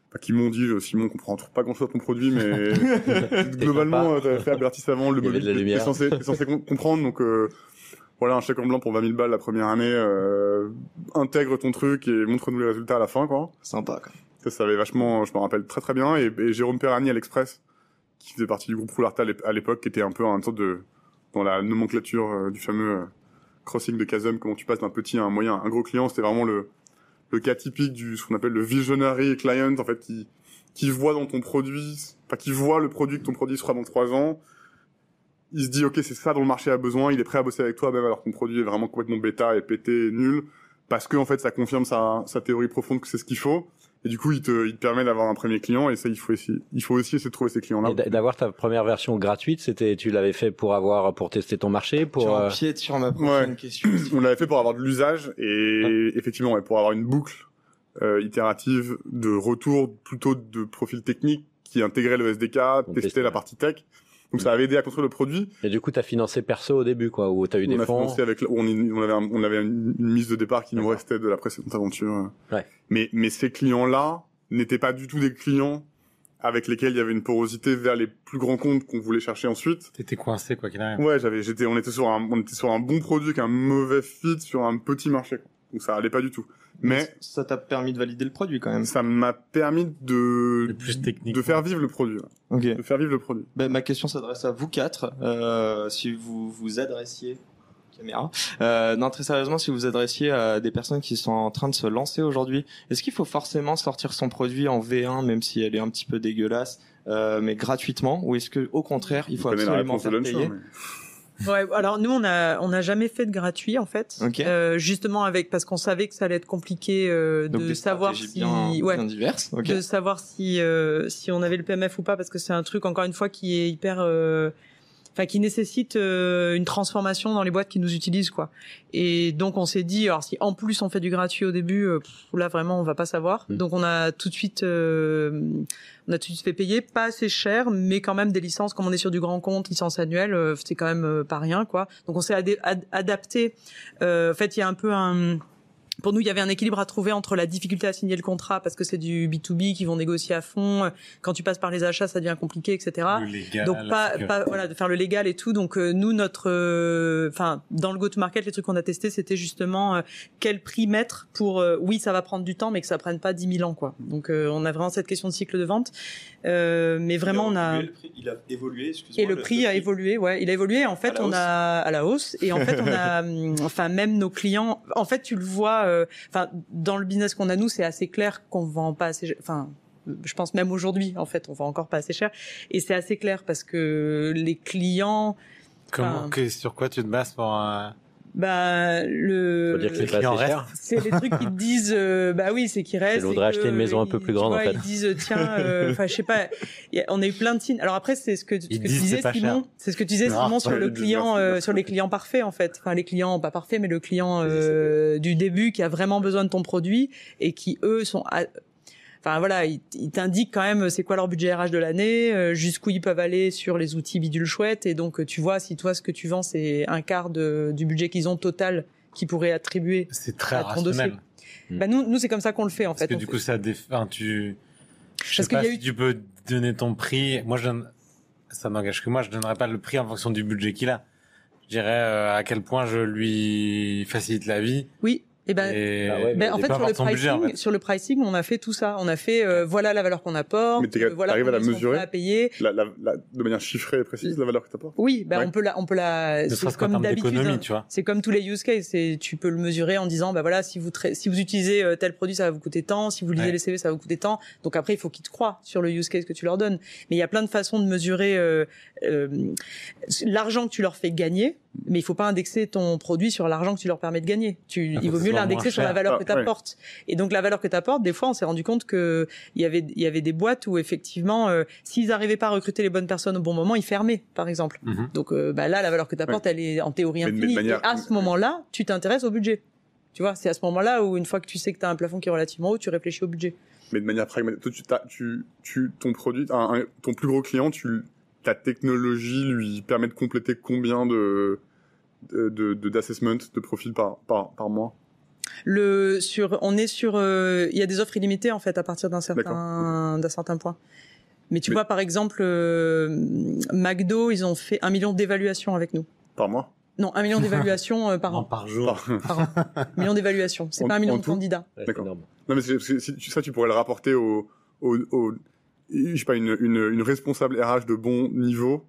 enfin, qui m'ont dit, Simon, on comprend pas grand-chose à ton produit, mais globalement, t'as fait Albertis avant, le modèle t'es censé, censé comprendre, donc voilà, un chèque en blanc pour 20 000 balles la première année, intègre ton truc et montre-nous les résultats à la fin, quoi. Sympa, quoi. Ça, ça avait vachement, je me rappelle très très bien, et, et Jérôme Perrani à l'Express, qui faisait partie du groupe Roularta à l'époque, qui était un peu un sorte de, dans la nomenclature du fameux crossing de chasm, comment tu passes d'un petit à un moyen, un gros client, c'était vraiment le, le cas typique du ce qu'on appelle le visionary client, en fait, qui, qui voit dans ton produit, enfin qui voit le produit que ton produit sera dans trois ans. Il se dit ok c'est ça dont le marché a besoin, il est prêt à bosser avec toi même alors que ton produit est vraiment complètement bêta et pété, nul, parce que en fait ça confirme sa, sa théorie profonde que c'est ce qu'il faut. Et du coup, il te, il te permet d'avoir un premier client. Et ça, il faut essayer, il faut aussi essayer de trouver ces clients-là. D'avoir ta première version gratuite, c'était, tu l'avais fait pour avoir, pour tester ton marché, pour. Tu euh... pied sur ma prochaine question. On l'avait fait pour avoir de l'usage et effectivement, ouais, pour avoir une boucle euh, itérative de retour plutôt de profil technique qui intégrait le SDK, testait la partie tech. Donc ça avait aidé à construire le produit. Et du coup, tu as financé perso au début, quoi, où tu as eu on des a fonds. Financé avec, on, on avait, on avait une, mise de départ qui nous restait de la précédente aventure. Ouais. Mais, mais ces clients-là n'étaient pas du tout des clients avec lesquels il y avait une porosité vers les plus grands comptes qu'on voulait chercher ensuite. T'étais coincé quoi qu'il arrive. Ouais, j'avais, j'étais, on était sur un, on était sur un bon produit qu'un mauvais fit sur un petit marché. Quoi. Donc ça allait pas du tout. Mais ça t'a permis de valider le produit quand même. Ça m'a permis de plus technique, de faire vivre le produit. Là. Ok. De faire vivre le produit. Ben, ma question s'adresse à vous quatre. Euh, si vous vous adressiez caméra. Euh, non, très sérieusement, si vous adressiez à des personnes qui sont en train de se lancer aujourd'hui, est-ce qu'il faut forcément sortir son produit en V1, même si elle est un petit peu dégueulasse, euh, mais gratuitement, ou est-ce que au contraire, il faut absolument faire payer mais... Ouais, alors nous on a on n'a jamais fait de gratuit en fait, okay. euh, justement avec parce qu'on savait que ça allait être compliqué euh, Donc de savoir si bien, ouais bien diverses. Okay. de savoir si euh, si on avait le PMF ou pas parce que c'est un truc encore une fois qui est hyper euh, enfin qui nécessite euh, une transformation dans les boîtes qui nous utilisent quoi. Et donc on s'est dit alors si en plus on fait du gratuit au début euh, là vraiment on va pas savoir. Mm. Donc on a tout de suite euh, on a tout de suite fait payer pas assez cher mais quand même des licences comme on est sur du grand compte licence annuelle euh, c'est quand même euh, pas rien quoi. Donc on s'est ad ad adapté euh, en fait il y a un peu un pour nous, il y avait un équilibre à trouver entre la difficulté à signer le contrat parce que c'est du B2B qui vont négocier à fond. Quand tu passes par les achats, ça devient compliqué, etc. Le légal, Donc pas, pas voilà de faire le légal et tout. Donc euh, nous notre, enfin dans le go-to-market, les trucs qu'on a testé, c'était justement euh, quel prix mettre pour euh, oui ça va prendre du temps, mais que ça prenne pas 10 000 ans quoi. Donc euh, on a vraiment cette question de cycle de vente, Euh, mais vraiment on a il a évolué. et le, prix a évolué, ouais, il a évolué. En fait, on hausse. a à la hausse et en fait on a, enfin même nos clients, en fait tu le vois, euh, enfin dans le business qu'on a nous, c'est assez clair qu'on vend pas assez, enfin je pense même aujourd'hui en fait on vend encore pas assez cher. Et c'est assez clair parce que les clients, Comment, que- sur quoi tu te bases pour un... bah le c'est les trucs qui te disent euh, bah oui c'est qu'ils restent et acheter une maison un peu ils- plus grande, en vois, fait. ils disent tiens euh, enfin je sais pas a- on a eu plein de signes. Alors après c'est ce que, ce Ils que tu disais Simon. c'est ce que tu disais Simon sur le client euh, sur les clients parfaits en fait. Enfin les clients pas parfaits mais le client euh, du début qui a vraiment besoin de ton produit et qui eux sont à- Enfin voilà, ils, ils t'indiquent quand même c'est quoi leur budget RH de l'année, euh, jusqu'où ils peuvent aller sur les outils bidule chouette, et donc euh, tu vois si toi ce que tu vends c'est un quart de, du budget qu'ils ont total qu'ils pourraient attribuer C'est très à ton dossier. Bah nous, nous c'est comme ça qu'on le fait en Parce fait. que On du fait- coup, ça déf... enfin, tu... Je Parce sais pas qu'il y a si eu- tu peux donner ton prix. Moi, je donne... Ça n'engage que moi. Je donnerais pas le prix en fonction du budget qu'il a. Je dirais euh, à quel point je lui facilite la vie. Oui. Et ben, et... Ah ouais, ben, en fait sur le pricing, budget, en fait. sur le pricing, on a fait tout ça. On a fait euh, voilà la valeur qu'on apporte, Mais t'es- euh, voilà à la mesurer à payer. La, la, la, de manière chiffrée et précise, la valeur que t'apportes? Oui, ben Ouais. on peut la, on peut la. C'est comme d'habitude. hein. tu vois. C'est comme tous les use cases. Tu peux le mesurer en disant bah voilà si vous si vous utilisez euh, tel produit ça va vous coûter tant, si vous lisez Ouais. les CV ça va vous coûter tant. Donc après il faut qu'ils te croient sur le use case que tu leur donnes. Mais il y a plein de façons de mesurer euh, euh, l'argent que tu leur fais gagner Mais il faut pas indexer ton produit sur l'argent que tu leur permets de gagner. Tu, Ah, il vaut mieux l'indexer sur la valeur Ah, que tu apportes. Et donc la valeur que tu apportes, des fois, on s'est rendu compte que il y avait, il y avait des boîtes où effectivement, euh, s'ils arrivaient pas à recruter les bonnes personnes au bon moment, ils fermaient, par exemple. Mhm. Donc euh, bah, là, la valeur que tu apportes, elle est en théorie infinie. manière- Et à ce moment-là, tu t'intéresses au budget. Tu vois, c'est à ce moment-là où une fois que tu sais que tu as un plafond qui est relativement haut, tu réfléchis au budget. Mais de manière pragmatique, toi, tu, tu, tu, ton produit, un- un- ton plus gros client, tu, ta technologie lui permet de compléter combien de, de, de, de- d'assessment, de profil par, par, par mois? Le sur, on est sur, euh, il y a des offres illimitées en fait à partir d'un certain d'un certain point. Mais tu Mais- vois par exemple, euh, McDo, ils ont fait un million d'évaluations avec nous. Par mois? Non, un million d'évaluations euh, par Non, an. par jour. Par an. Un million d'évaluations. C'est pas un million de candidats. Ouais, D'accord. Non, mais ça, tu pourrais le rapporter au, au, au je sais pas, une, une, une responsable RH de bon niveau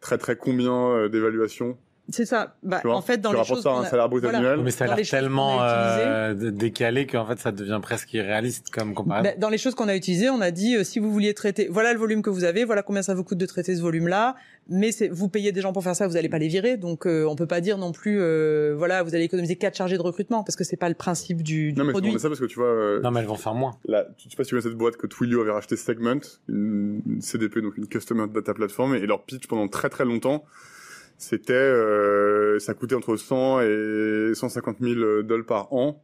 traiterait combien euh, d'évaluations C'est ça. Bah, vois en fait, dans Tu les rapportes choses ça à un a- salaire brut voilà. annuel Mais ça a l'air a tellement utilisées. euh, décalé qu'en fait ça devient presque irréaliste comme comparaison. Bah, dans les choses qu'on a utilisées, on a dit euh, si vous vouliez traiter, voilà le volume que vous avez, voilà combien ça vous coûte de traiter ce volume-là. Mais vous payez des gens pour faire ça, vous allez pas les virer, donc euh, on peut pas dire non plus euh, voilà vous allez économiser quatre chargés de recrutement parce que c'est pas le principe du, du Non, mais je produit. demandais ça parce que tu vois, euh, non mais elles vont faire moins. là, tu sais pas si tu vois cette boîte que Twilio avait racheté Segment, une, une CDP, donc une Customer Data Platform, et leur pitch pendant très très longtemps, c'était, euh, ça coûtait entre 100 et 150 000 dollars par an,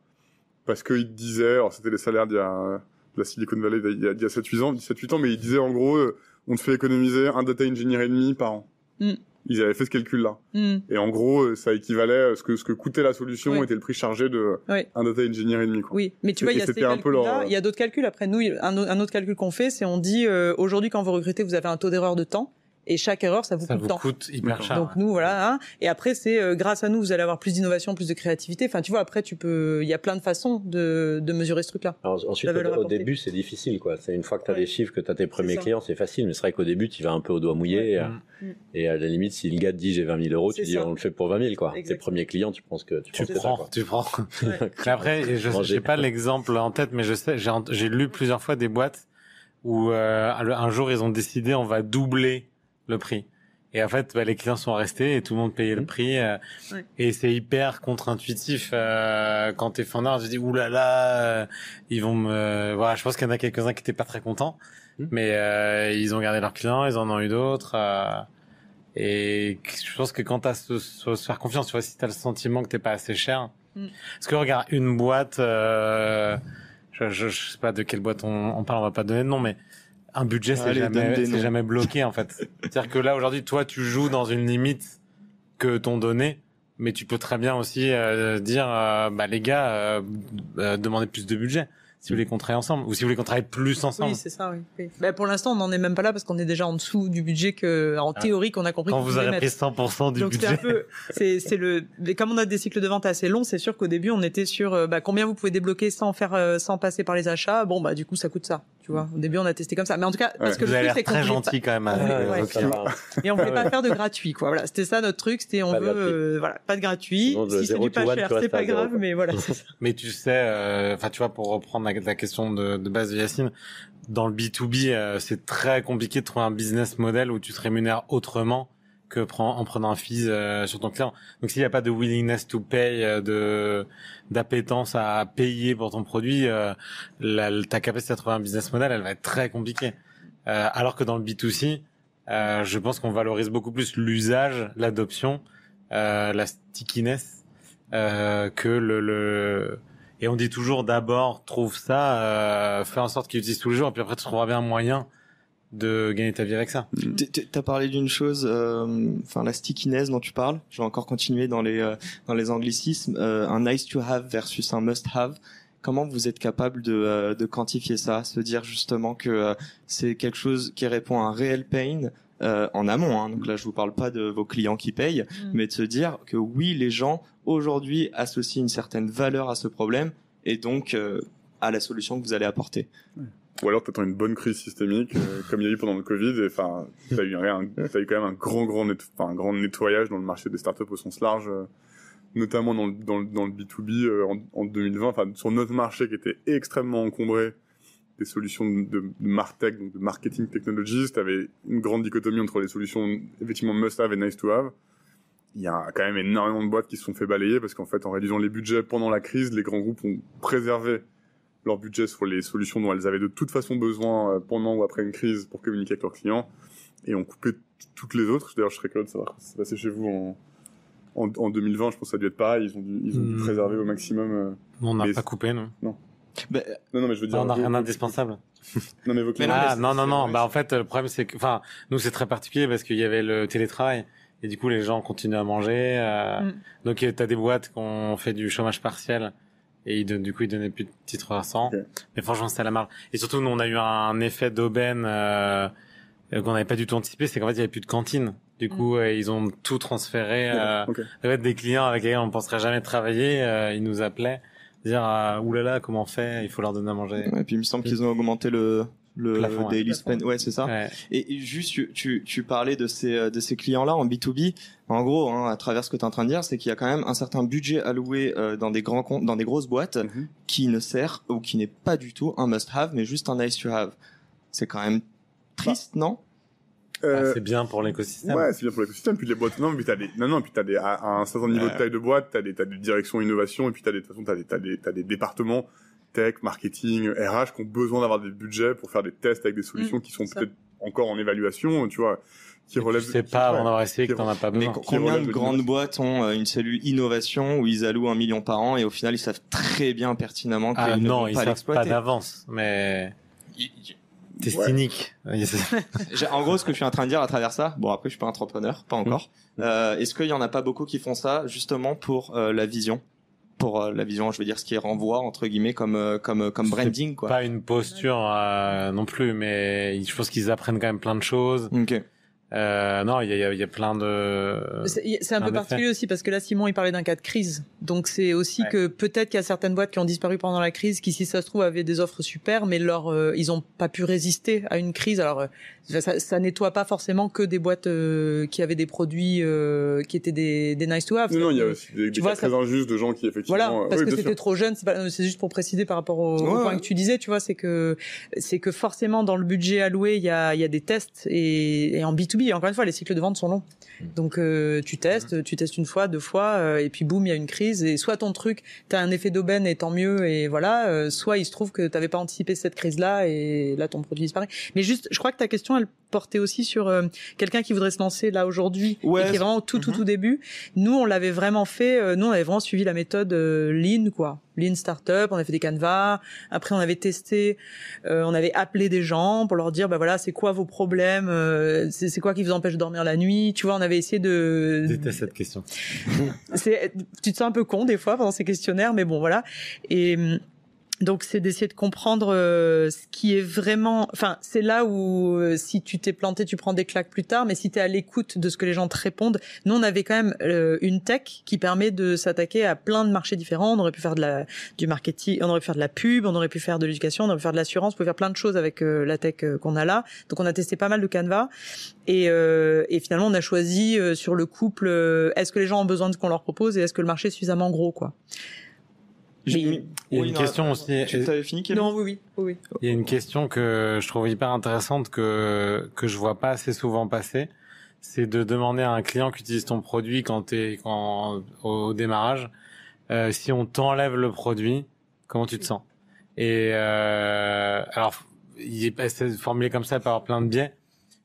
parce qu'ils disaient, alors c'était les salaires d'il y a, la Silicon Valley d'il y a, a 7-8 ans, 17-8 ans, mais ils disaient en gros, euh, on te fait économiser un data engineer et demi par an. Mm. Ils avaient fait ce calcul-là. Hmm. Et en gros, euh, ça équivalait à ce que, ce que coûtait la solution Oui. était le prix chargé de Oui. un data engineer et demi, quoi. Oui, mais tu vois, il y a ces leur- Il y a d'autres calculs. Après, nous, un autre calcul qu'on fait, c'est on dit euh, aujourd'hui quand vous recrutez, vous avez un taux d'erreur de temps, et chaque erreur, ça vous Ça coûte vous temps. coûte hyper cher. Donc nous voilà hein. et après c'est euh, grâce à nous vous allez avoir plus d'innovation plus de créativité enfin tu vois après tu peux il y a plein de façons de, de mesurer ce truc là Alors, ensuite, au, début, c'est difficile, quoi. C'est une fois que tu as Ouais. des chiffres, que tu as tes premiers clients, c'est facile. Mais c'est vrai qu'au début, tu vas un peu au doigt mouillé. Ouais. Et, euh, Mm. et à la limite, si le gars te dit j'ai 20 000 euros, tu dis ça. on le fait pour 20 000, quoi. Tes premiers clients, tu penses que tu, Tu prends, ça, tu prends. Ouais. Mais après, je j'ai pas l'exemple en tête, mais je sais, j'ai lu plusieurs fois des boîtes où euh, un un jour ils ont décidé on va doubler le prix. Et en fait, bah, les clients sont restés et tout le monde payait le Mhm. prix. euh, Ouais. Et c'est hyper contre-intuitif euh, quand t'es fondeur. Tu dis oulala, là là, euh, ils vont me. Voilà, je pense qu'il y en a quelques-uns qui étaient pas très contents, Mhm. mais euh, ils ont gardé leurs clients, ils en ont eu d'autres. euh, et je pense que quand t'as ce, ce- se faire confiance, tu vois, si t'as le sentiment que t'es pas assez cher. Mm. Parce que regarde, une boîte, euh, je, je, je sais pas de quelle boîte on, on parle, on va pas donner de nom, mais un budget c'est Allez, donne jamais, des c'est noms. jamais bloqué en fait. C'est-à-dire que là aujourd'hui, toi, tu joues dans une limite que t'ont donné, mais tu peux très bien aussi euh, dire, euh, bah les gars, euh, euh, demandez plus de budget si vous voulez qu'on travaille ensemble ou si vous voulez qu'on travaille plus ensemble. oui c'est ça oui, oui. Bah, pour l'instant on n'en est même pas là parce qu'on est déjà en dessous du budget que en Ah. théorie qu'on a compris Quand qu'on vous aurez mettre. pris 100% du donc c'est un budget. peu c'est c'est le mais comme on a des cycles de vente assez longs c'est sûr qu'au début on était sur bah, combien vous pouvez débloquer sans faire sans passer par les achats bon bah du coup ça coûte ça tu vois au début on a testé comme ça mais en tout cas parce que Vous le truc c'est qu'on très gentil quand même. à- Ouais, va. Et on voulait pas faire de gratuit, quoi. Voilà, c'était ça notre truc. C'était on Pas veut, euh, voilà, pas de gratuit. Sinon, de si c'est du to pas one, cher, c'est pas zéro, grave, quoi. mais voilà. c'est ça. Mais tu sais, euh, enfin tu vois, pour reprendre la, la question de, de base de Yacine, dans le B2B, euh, c'est très compliqué de trouver un business model où tu te rémunères autrement que prend- en prenant un fees euh, sur ton client. Donc s'il n'y a pas de willingness to pay, euh, de d'appétence à payer pour ton produit, euh, la, ta capacité à trouver un business model, elle va être très compliquée. Euh, alors que dans le B2C, euh, je pense qu'on valorise beaucoup plus l'usage, l'adoption, euh, la stickiness que le, le et on dit toujours d'abord trouve ça, fais en sorte qu'il utilise tous les jours, et puis après tu trouveras bien un moyen de gagner ta vie avec ça. T'as parlé d'une chose, euh, enfin la stickiness dont tu parles. Je vais encore continuer dans les euh, dans les anglicismes. Euh, un nice to have versus un must have. Comment vous êtes capable de, euh, de quantifier ça, se dire justement que euh, c'est quelque chose qui répond à un réel pain euh, en amont. Hein, donc là, je vous parle pas de vos clients qui payent, Mm. mais de se dire que oui, les gens aujourd'hui associent une certaine valeur à ce problème et donc euh, à la solution que vous allez apporter. Ou alors t'attends une bonne crise systémique, euh, comme il y a eu pendant le Covid, et enfin, t'as eu, un, t'as eu quand même un grand, grand, un grand nettoyage dans le marché des startups au sens large, euh, notamment dans le, dans le, dans le B2B euh, en, en 2020, enfin, sur notre marché qui était extrêmement encombré des solutions de, de, de Martech, donc de marketing technologies, t'avais une grande dichotomie entre les solutions effectivement must have et nice to have. il y a quand même énormément de boîtes qui se sont fait balayer parce qu'en fait, en réduisant les budgets pendant la crise, les grands groupes ont préservé leur budget sur les solutions dont elles avaient de toute façon besoin euh, pendant ou après une crise pour communiquer avec leurs clients et ont coupé toutes les autres. D'ailleurs, je serais curieux de savoir ce qui s'est passé chez vous en, en, en, 2020. Je pense que ça a dû être pareil. Ils ont dû, ils ont dû Hmm. préserver au maximum. euh, On n'a pas coupé, non. Bah, Non, non, mais je veux dire. On n'a rien d'indispensable. Non, mais vos clients. Ah mais non non non bah en fait le problème c'est que enfin nous c'est très particulier parce qu'il y avait le télétravail et du coup les gens continuent à manger euh, Mm. donc tu as des boîtes qui ont fait du chômage partiel et du coup ils donnaient plus de titres restants Ok. mais franchement c'était la marge et surtout nous on a eu un effet d'aubaine euh, euh, qu'on n'avait pas du tout anticipé. C'est qu'en fait il y avait plus de cantine. Du coup euh, ils ont tout transféré euh, Ok. en fait, des clients avec lesquels on ne penserait jamais travailler euh, ils nous appelaient. Dire euh, oulala comment on fait? Il faut leur donner à manger ouais, puis il me semble qu'ils ont augmenté le le Plafond, ouais. daily spend. Ouais, c'est ça. Ouais. Et et juste, tu, tu, tu parlais de ces, euh, de ces clients-là en B2B. En gros, hein, à travers ce que tu es en train de dire, c'est qu'il y a quand même un certain budget alloué euh, dans des grands comptes, dans des grosses boîtes, Mhm. qui ne sert ou qui n'est pas du tout un must-have, mais juste un nice-to-have. C'est quand même triste, non? Euh, Ah, c'est bien pour l'écosystème Ouais, c'est bien pour l'écosystème. Puis les boîtes, non, puis t'as des, non, non, puis t'as des, à, à un certain niveau Ouais. de taille de boîte, t'as des, t'as des directions innovation, et puis t'as des, de toute façon, t'as des, t'as des, t'as des départements tech, marketing, RH qui ont besoin d'avoir des budgets pour faire des tests avec des solutions Mm, qui sont peut-être encore en évaluation, tu vois, qui Et relèvent. tu sais pas avant d'avoir essayé que t'en as pas Mais besoin. Qui combien relève de de grandes boîtes ont euh, une cellule innovation où ils allouent un million par an et au final ils savent très bien pertinemment qu'ils Ah ne non, vont ils pas savent pas d'avance, mais t'es Ouais. cynique. J'ai- En gros, ce que je suis en train de dire à travers ça, bon après je suis pas entrepreneur, pas encore. Euh, Est-ce qu'il y en a pas beaucoup qui font ça justement pour euh, la vision, pour euh, la vision, je veux dire ce qui renvoie entre guillemets comme euh, comme comme branding quoi. Pas une posture euh, non plus, mais je pense qu'ils apprennent quand même plein de choses. Ok. Euh, non, il y a, y a, plein de. C'est un peu particulier aussi parce que là, Simon, il parlait d'un cas de crise. Donc c'est aussi que peut-être qu'il y a certaines boîtes qui ont disparu pendant la crise, qui si ça se trouve avaient des offres super, mais leur euh, ils ont pas pu résister à une crise. Alors euh, ça, ça, nettoie pas forcément que des boîtes euh, qui avaient des produits qui étaient des, des, nice to have. Non, il y a aussi des, des cas très injustes de gens qui effectivement. Voilà, parce que c'était trop jeune. C'est juste pour préciser par rapport au, point que tu disais. Tu vois, c'est que c'est que forcément dans le budget alloué, il y a, y a des tests et, et en B2 et Encore une fois, les cycles de vente sont longs. Mm. Donc, euh, tu testes, tu testes une fois, deux fois, euh, et puis boum, il y a une crise. Et soit ton truc, tu as un effet d'aubaine et tant mieux, et voilà. Euh, soit il se trouve que tu n'avais pas anticipé cette crise-là, et là, ton produit disparaît. Mais juste, je crois que ta question, elle portait aussi sur euh, quelqu'un qui voudrait se lancer là aujourd'hui Ouais, et qui est vraiment tout tout Mhm. tout début. Nous, on l'avait vraiment fait. euh, nous, on avait vraiment suivi la méthode euh, Lean, quoi. Lean Startup. On a fait des canevas. Après, on avait testé. euh, on avait appelé des gens pour leur dire, bah voilà, c'est quoi vos problèmes euh, C'est quoi qui vous empêche de dormir la nuit? Tu vois, on avait essayé de. Déteste cette question. C'est, tu te sens un peu con des fois pendant ces questionnaires, mais bon, voilà. Et donc, c'est d'essayer de comprendre euh, ce qui est vraiment. Enfin, c'est là où euh, si tu t'es planté, tu prends des claques plus tard. Mais si tu es à l'écoute de ce que les gens te répondent, nous, on avait quand même euh, une tech qui permet de s'attaquer à plein de marchés différents. On aurait pu faire de la du marketing, on aurait pu faire de la pub, on aurait pu faire de l'éducation, on aurait pu faire de l'assurance, on peut faire plein de choses avec euh, la tech euh, qu'on a là. Donc, on a testé pas mal de Canva. Et, euh, et finalement, on a choisi sur le couple est-ce que les gens ont besoin de ce qu'on leur propose et est-ce que le marché est suffisamment gros, quoi. Il y a Oui, une non, question aussi. Tu fini Non, oui, oui, oui, oui. Il y a une question que je trouve hyper intéressante que que je vois pas assez souvent passer, c'est de demander à un client qui utilise ton produit quand t'es quand au démarrage, euh, si on t'enlève le produit, comment tu te sens? Et euh, alors, il est formulé comme ça, il peut y avoir plein de biais,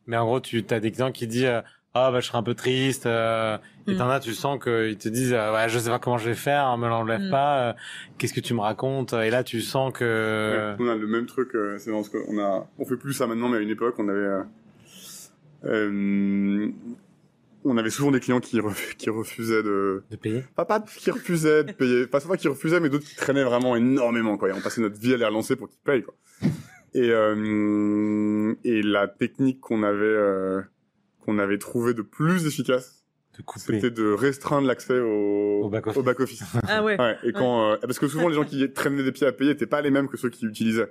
mais en gros, tu as des clients qui disent euh, ah bah je serais un peu triste, euh, et Mm. t'en as, tu sens qu'ils te disent euh, ouais je sais pas comment je vais faire, hein, me l'enlève Mm. pas, euh, qu'est-ce que tu me racontes? Et là, tu sens que Ouais, on a le même truc. euh, c'est parce qu'on a, on fait plus ça maintenant, mais à une époque, on avait, euh, euh, on avait souvent des clients qui, ref- qui refusaient de, de payer? pas pas qui refusaient de payer, pas pas qui refusaient, mais d'autres qui traînaient vraiment énormément, quoi. Et on passait notre vie à les relancer pour qu'ils payent, quoi. Et euh, et la technique qu'on avait euh, qu'on avait trouvé de plus efficace, de couper. c'était de restreindre l'accès au, Au back-office. back-office. Ah ouais. Ouais, et quand euh, parce que souvent les gens qui traînaient des pieds à payer n'étaient pas les mêmes que ceux qui utilisaient,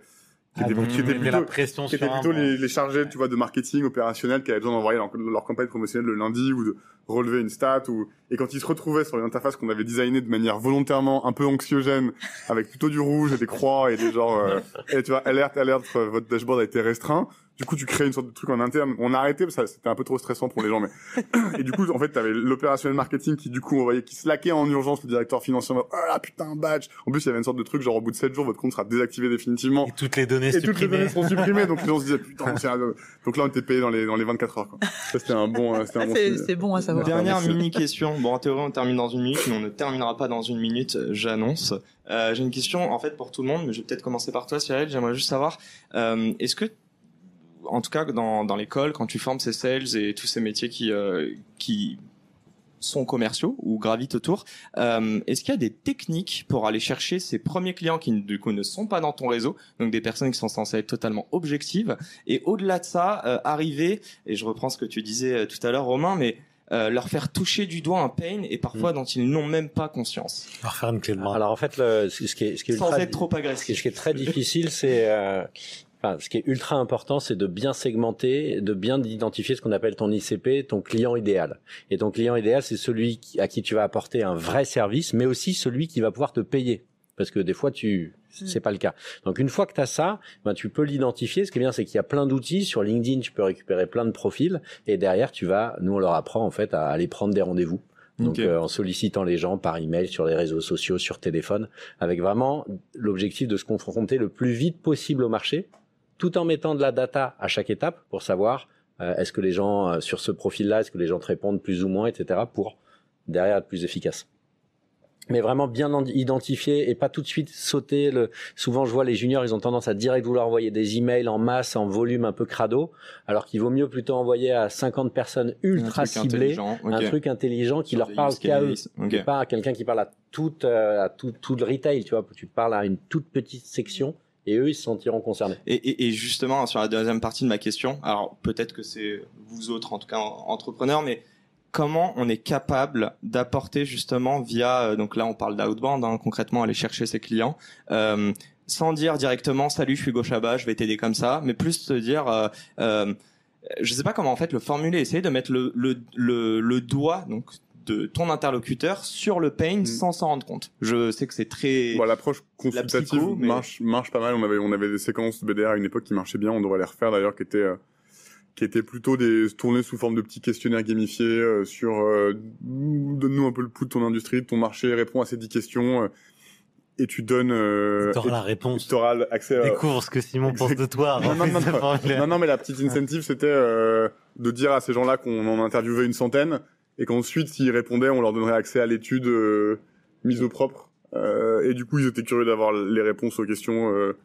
qui Ah, étaient, donc qui tu étaient mettais plutôt, la pression qui étaient plutôt les, les chargés, tu vois, de marketing opérationnel qui avaient besoin d'envoyer leur, leur campagne promotionnelle le lundi ou de relever une stat ou et quand ils se retrouvaient sur une interface qu'on avait designée de manière volontairement un peu anxiogène avec plutôt du rouge et des croix et des genres euh, et tu vois alerte alerte votre dashboard a été restreint Du coup, tu crées une sorte de truc en interne. On a arrêté parce que c'était un peu trop stressant pour les gens, mais et du coup, en fait, t'avais l'opérationnel marketing qui du coup envoyait, qui slackait en urgence le directeur financier. Oh là putain, badge. En plus, il y avait une sorte de truc genre au bout de 7 jours, votre compte sera désactivé définitivement. Et toutes les données Et supprimées. toutes les données seront supprimées, donc les gens se disaient putain. c'est un- Donc là, on était payé dans les dans les 24 heures. Quoi. Ça, c'était un bon, euh, c'était un Ah, bon. c'est bon à savoir. Dernière mini question. Bon, en théorie, on termine dans une minute, mais on ne terminera pas dans une minute, euh, j'annonce. Euh, J'ai une question, en fait, pour tout le monde, mais je vais peut-être commencer par toi, Cyril. J'aimerais juste savoir, euh, est-ce que, en tout cas, dans, dans l'école, quand tu formes ces sales et tous ces métiers qui, euh, qui sont commerciaux ou gravitent autour, euh, est-ce qu'il y a des techniques pour aller chercher ces premiers clients qui, du coup, ne sont pas dans ton réseau, donc des personnes qui sont censées être totalement objectives, et au-delà de ça, euh, arriver, et je reprends ce que tu disais tout à l'heure, Romain, mais euh, leur faire toucher du doigt un pain et parfois dont ils n'ont même pas conscience, Leur faire une clé de main. Alors en fait, le, ce qui est, ce qui est sans ultra, être trop agressif. ce qui est très difficile, c'est, euh, enfin, ce qui est ultra important, c'est de bien segmenter, de bien identifier ce qu'on appelle ton ICP, ton client idéal. Et ton client idéal, c'est celui à qui tu vas apporter un vrai service, mais aussi celui qui va pouvoir te payer. Parce que des fois, tu, c'est pas le cas. Donc une fois que tu as ça, ben, tu peux l'identifier. Ce qui est bien, c'est qu'il y a plein d'outils. Sur LinkedIn, tu peux récupérer plein de profils. Et derrière, tu vas, nous, on leur apprend, en fait, à aller prendre des rendez-vous. Donc euh, en sollicitant les gens par email, sur les réseaux sociaux, sur téléphone, avec vraiment l'objectif de se confronter le plus vite possible au marché, tout en mettant de la data à chaque étape pour savoir euh, est-ce que les gens euh, sur ce profil-là, est-ce que les gens te répondent plus ou moins, etc. pour derrière être plus efficace. Mais vraiment bien en- identifier et pas tout de suite sauter. Le... Souvent, je vois les juniors, ils ont tendance à direct vouloir envoyer des emails en masse, en volume un peu crado, alors qu'il vaut mieux plutôt envoyer à 50 personnes ultra un ciblées un truc intelligent qui Sur leur parle qu'à eux. pas à quelqu'un qui parle à toute, euh, à tout, tout le retail, tu vois. Tu parles à une toute petite section et eux, ils se sentiront concernés. Et, et, et justement, sur la deuxième partie de ma question, alors peut-être que c'est vous autres, en tout cas en- entrepreneurs, mais comment on est capable d'apporter justement via, euh, donc là on parle d'outbound, hein, concrètement aller chercher ses clients, euh, sans dire directement salut, je suis Gauchaba, je vais t'aider comme ça, mais plus se dire, euh, euh, je sais pas comment en fait le formuler, essayer de mettre le, le, le, le doigt donc de ton interlocuteur sur le pain Mm. sans s'en rendre compte. Je sais que c'est très Bon, l'approche consultative psycho, mais- marche marche pas mal. On avait on avait des séquences BDR à une époque qui marchaient bien. On devrait les refaire d'ailleurs, qui étaient euh, qui étaient plutôt des tournées sous forme de petits questionnaires gamifiés euh, sur euh, donne-nous un peu le pouls de ton industrie, de ton marché, réponds à ces 10 questions euh, et tu donnes euh, T'auras et la tu- réponse. t'auras accès à Découvre ce que Simon pense de toi. Non, non, non, non. non, non, mais la petite incentive, c'était euh, de dire à ces gens-là qu'on en interviewait une centaine et qu'ensuite, s'ils répondaient, on leur donnerait accès à l'étude euh, mise au propre. Euh, et du coup, ils étaient curieux d'avoir les réponses aux questions, euh,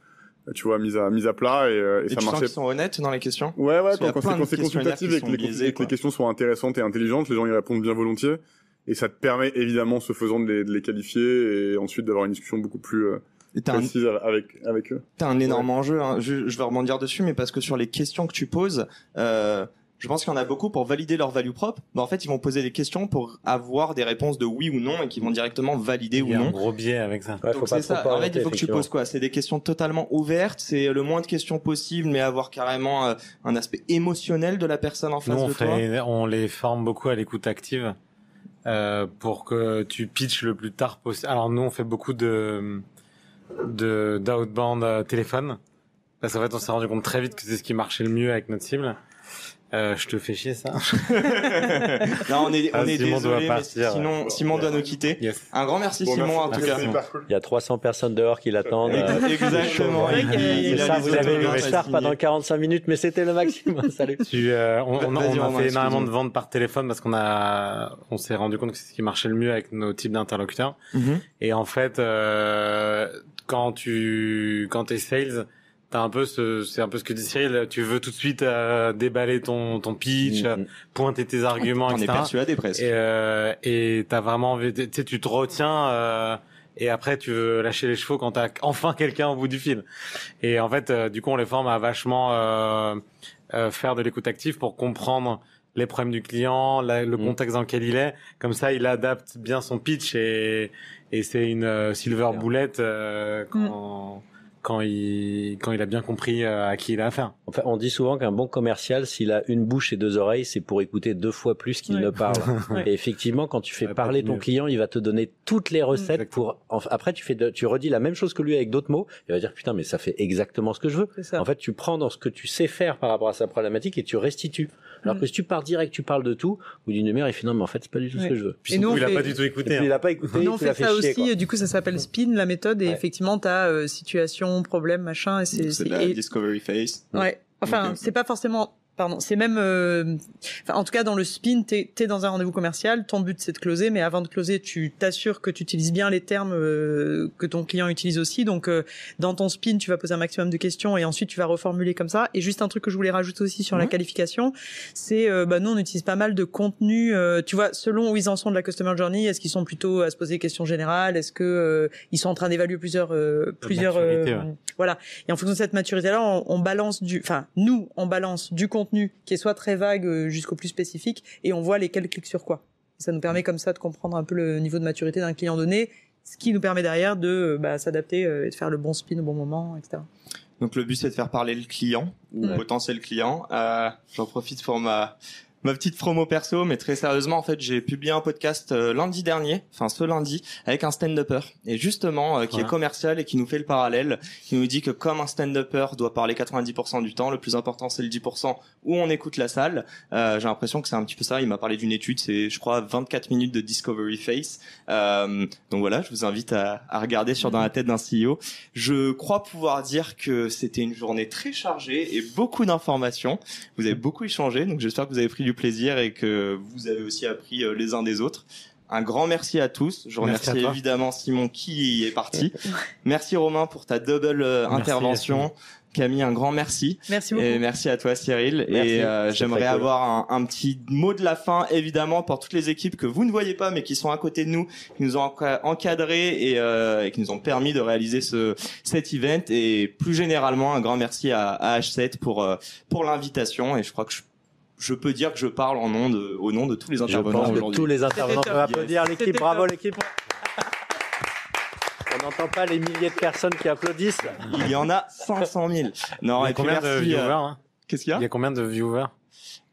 tu vois, mises à mises à plat et, euh, et Et ça tu sens marchait. qu'ils sont honnêtes dans les questions? Ouais, ouais, quand, c'est consultatif et que les, biaisés, et que quoi. les questions sont intéressantes et intelligentes, les gens y répondent bien volontiers. Et ça te permet évidemment, ce faisant, de les, de les qualifier et ensuite d'avoir une discussion beaucoup plus euh, Et T'as un, précise avec, avec eux. t'as un énorme enjeu. hein. Je, je vais rebondir dessus, mais parce que sur les questions que tu poses, euh, je pense qu'il y en a beaucoup pour valider leur value propre. Mais en fait, ils vont poser des questions pour avoir des réponses de oui ou non et qui vont directement valider Il ou y a un non. gros biais avec ça. Ouais, faut Donc pas c'est ça. En fait, il faut que tu poses quoi? C'est des questions totalement ouvertes. C'est le moins de questions possible, mais avoir carrément euh, un aspect émotionnel de la personne en face Nous, on de toi. fait, on les forme beaucoup à l'écoute active euh, pour que tu pitches le plus tard possible. Alors nous, on fait beaucoup de de d'outbound euh, téléphone parce qu'en fait, on s'est rendu compte très vite que c'est ce qui marchait le mieux avec notre cible. Euh, je te fais chier ça. non, on est, on Ah, est Simon désolé, mais sinon, Simon doit nous quitter. Yes. Un grand merci Bon, Simon merci. en tout Merci, cas. cool. Il y a 300 personnes dehors qui l'attendent. euh, Exactement. C'est a ça, vous avez eu signer. pendant 45 minutes, mais c'était le maximum. Salut. Tu, euh, on, on, a fait énormément de ventes par téléphone parce qu'on a, on s'est rendu compte que c'est ce qui marchait le mieux avec nos types d'interlocuteurs. Mhm. Et en fait, euh, quand tu, quand t'es sales, t'as un peu ce, c'est un peu ce que dit Cyril, tu veux tout de suite euh, déballer ton, ton pitch, euh, Mhm. pointer tes arguments, On est etc. persuadé presque. Et, euh, et t'as vraiment envie, tu sais, tu te retiens, euh, et après tu veux lâcher les chevaux quand t'as enfin quelqu'un au bout du fil. Et en fait, euh, du coup, on les forme à vachement euh, euh, faire de l'écoute active pour comprendre les problèmes du client, la- le Mm. contexte dans lequel il est. Comme ça, il adapte bien son pitch et, et c'est une euh, silver bullet euh, quand, quand il quand il a bien compris euh, à qui il a affaire. Enfin, on dit souvent qu'un bon commercial, s'il a une bouche et deux oreilles, c'est pour écouter deux fois plus qu'il ne parle. Et effectivement, quand tu fais parler ton client, il va te donner toutes les recettes pour. Après, tu fais, tu redis la même chose que lui avec d'autres mots. Il va dire putain, mais ça fait exactement ce que je veux. En fait, tu prends dans ce que tu sais faire par rapport à sa problématique et tu restitues. Alors mm. que si tu pars direct, tu parles de tout, ou d'une demi-heure, il fait non, mais en fait, c'est pas du tout ce que je veux. Puis et nous, il a pas du tout écouté. Hein. Il a pas écouté. Nous, on fait ça aussi. Du coup, ça s'appelle spin, la méthode, et effectivement, tu as euh, situation, problème, machin, et c'est. C'est la discovery phase. Ouais. Enfin, c'est pas forcément pardon, c'est même, euh, en tout cas dans le spin, t'es es dans un rendez-vous commercial, ton but c'est de closer, mais avant de closer, tu t'assures que tu utilises bien les termes euh, que ton client utilise aussi. Donc euh, dans ton spin, tu vas poser un maximum de questions et ensuite tu vas reformuler comme ça. Et juste un truc que je voulais rajouter aussi sur la qualification, c'est bah nous on utilise pas mal de contenu. tu vois, selon où ils en sont de la customer journey, est-ce qu'ils sont plutôt à se poser des questions générales, est-ce que ils sont en train d'évaluer plusieurs plusieurs voilà. Et en fonction de cette maturité-là, on, on balance du, enfin nous on balance du contenu qui est soit très vague euh, jusqu'au plus spécifique et on voit lesquels cliquent sur quoi. Ça nous permet comme ça de comprendre un peu le niveau de maturité d'un client donné, ce qui nous permet derrière de euh, bah, s'adapter euh, et de faire le bon spin au bon moment, etc. Donc le but c'est de faire parler le client ou potentiel client. Euh, J'en profite pour ma ma petite promo perso, mais très sérieusement, en fait, j'ai publié un podcast euh, lundi dernier, enfin ce lundi, avec un stand-upper, et justement, euh, qui est commercial et qui nous fait le parallèle, qui nous dit que comme un stand-upper doit parler 90% du temps, le plus important c'est le 10% où on écoute la salle. Euh, j'ai l'impression que c'est un petit peu ça. Il m'a parlé d'une étude, c'est je crois 24 minutes de Discovery Face. donc voilà, je vous invite à, à regarder sur dans la tête d'un CEO. Je crois pouvoir dire que c'était une journée très chargée et beaucoup d'informations. Vous avez beaucoup échangé, donc j'espère que vous avez pris du plaisir et que vous avez aussi appris euh, les uns des autres. Un grand merci à tous. Je remercie évidemment Simon qui est parti. merci Romain pour ta double euh, intervention. Camille, un grand merci. Merci beaucoup. Et merci à toi Cyril. Et euh, j'aimerais avoir un, un, petit mot de la fin, évidemment, pour toutes les équipes que vous ne voyez pas, mais qui sont à côté de nous, qui nous ont encadrés et, euh, et qui nous ont permis de réaliser ce cet event. Et plus généralement, un grand merci à, à H7 pour pour l'invitation. Et je crois que je je peux dire que je parle en nom de, au nom de tous les intervenants aujourd'hui. Tous les intervenants peuvent applaudir l'équipe. Bravo l'équipe. On n'entend pas les milliers de personnes qui applaudissent. Il y en a 500 000. Non, Il y a combien de viewers euh, hein Qu'est-ce qu'il y a Il y a combien de viewers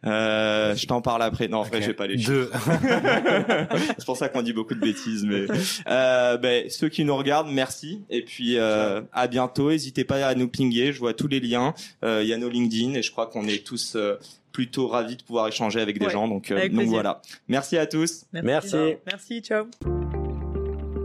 euh, je t'en parle après. Non, en vrai, j'ai pas les chiffres. c'est pour ça qu'on dit beaucoup de bêtises. Mais euh, ben, ceux qui nous regardent, merci. Et puis euh, à bientôt. N'hésitez pas à nous pinguer. Je vois tous les liens. Euh, il y a nos LinkedIn et je crois qu'on est tous euh, plutôt ravis de pouvoir échanger avec des gens. Donc, euh, donc voilà. Merci à tous. Merci. Merci. Ciao.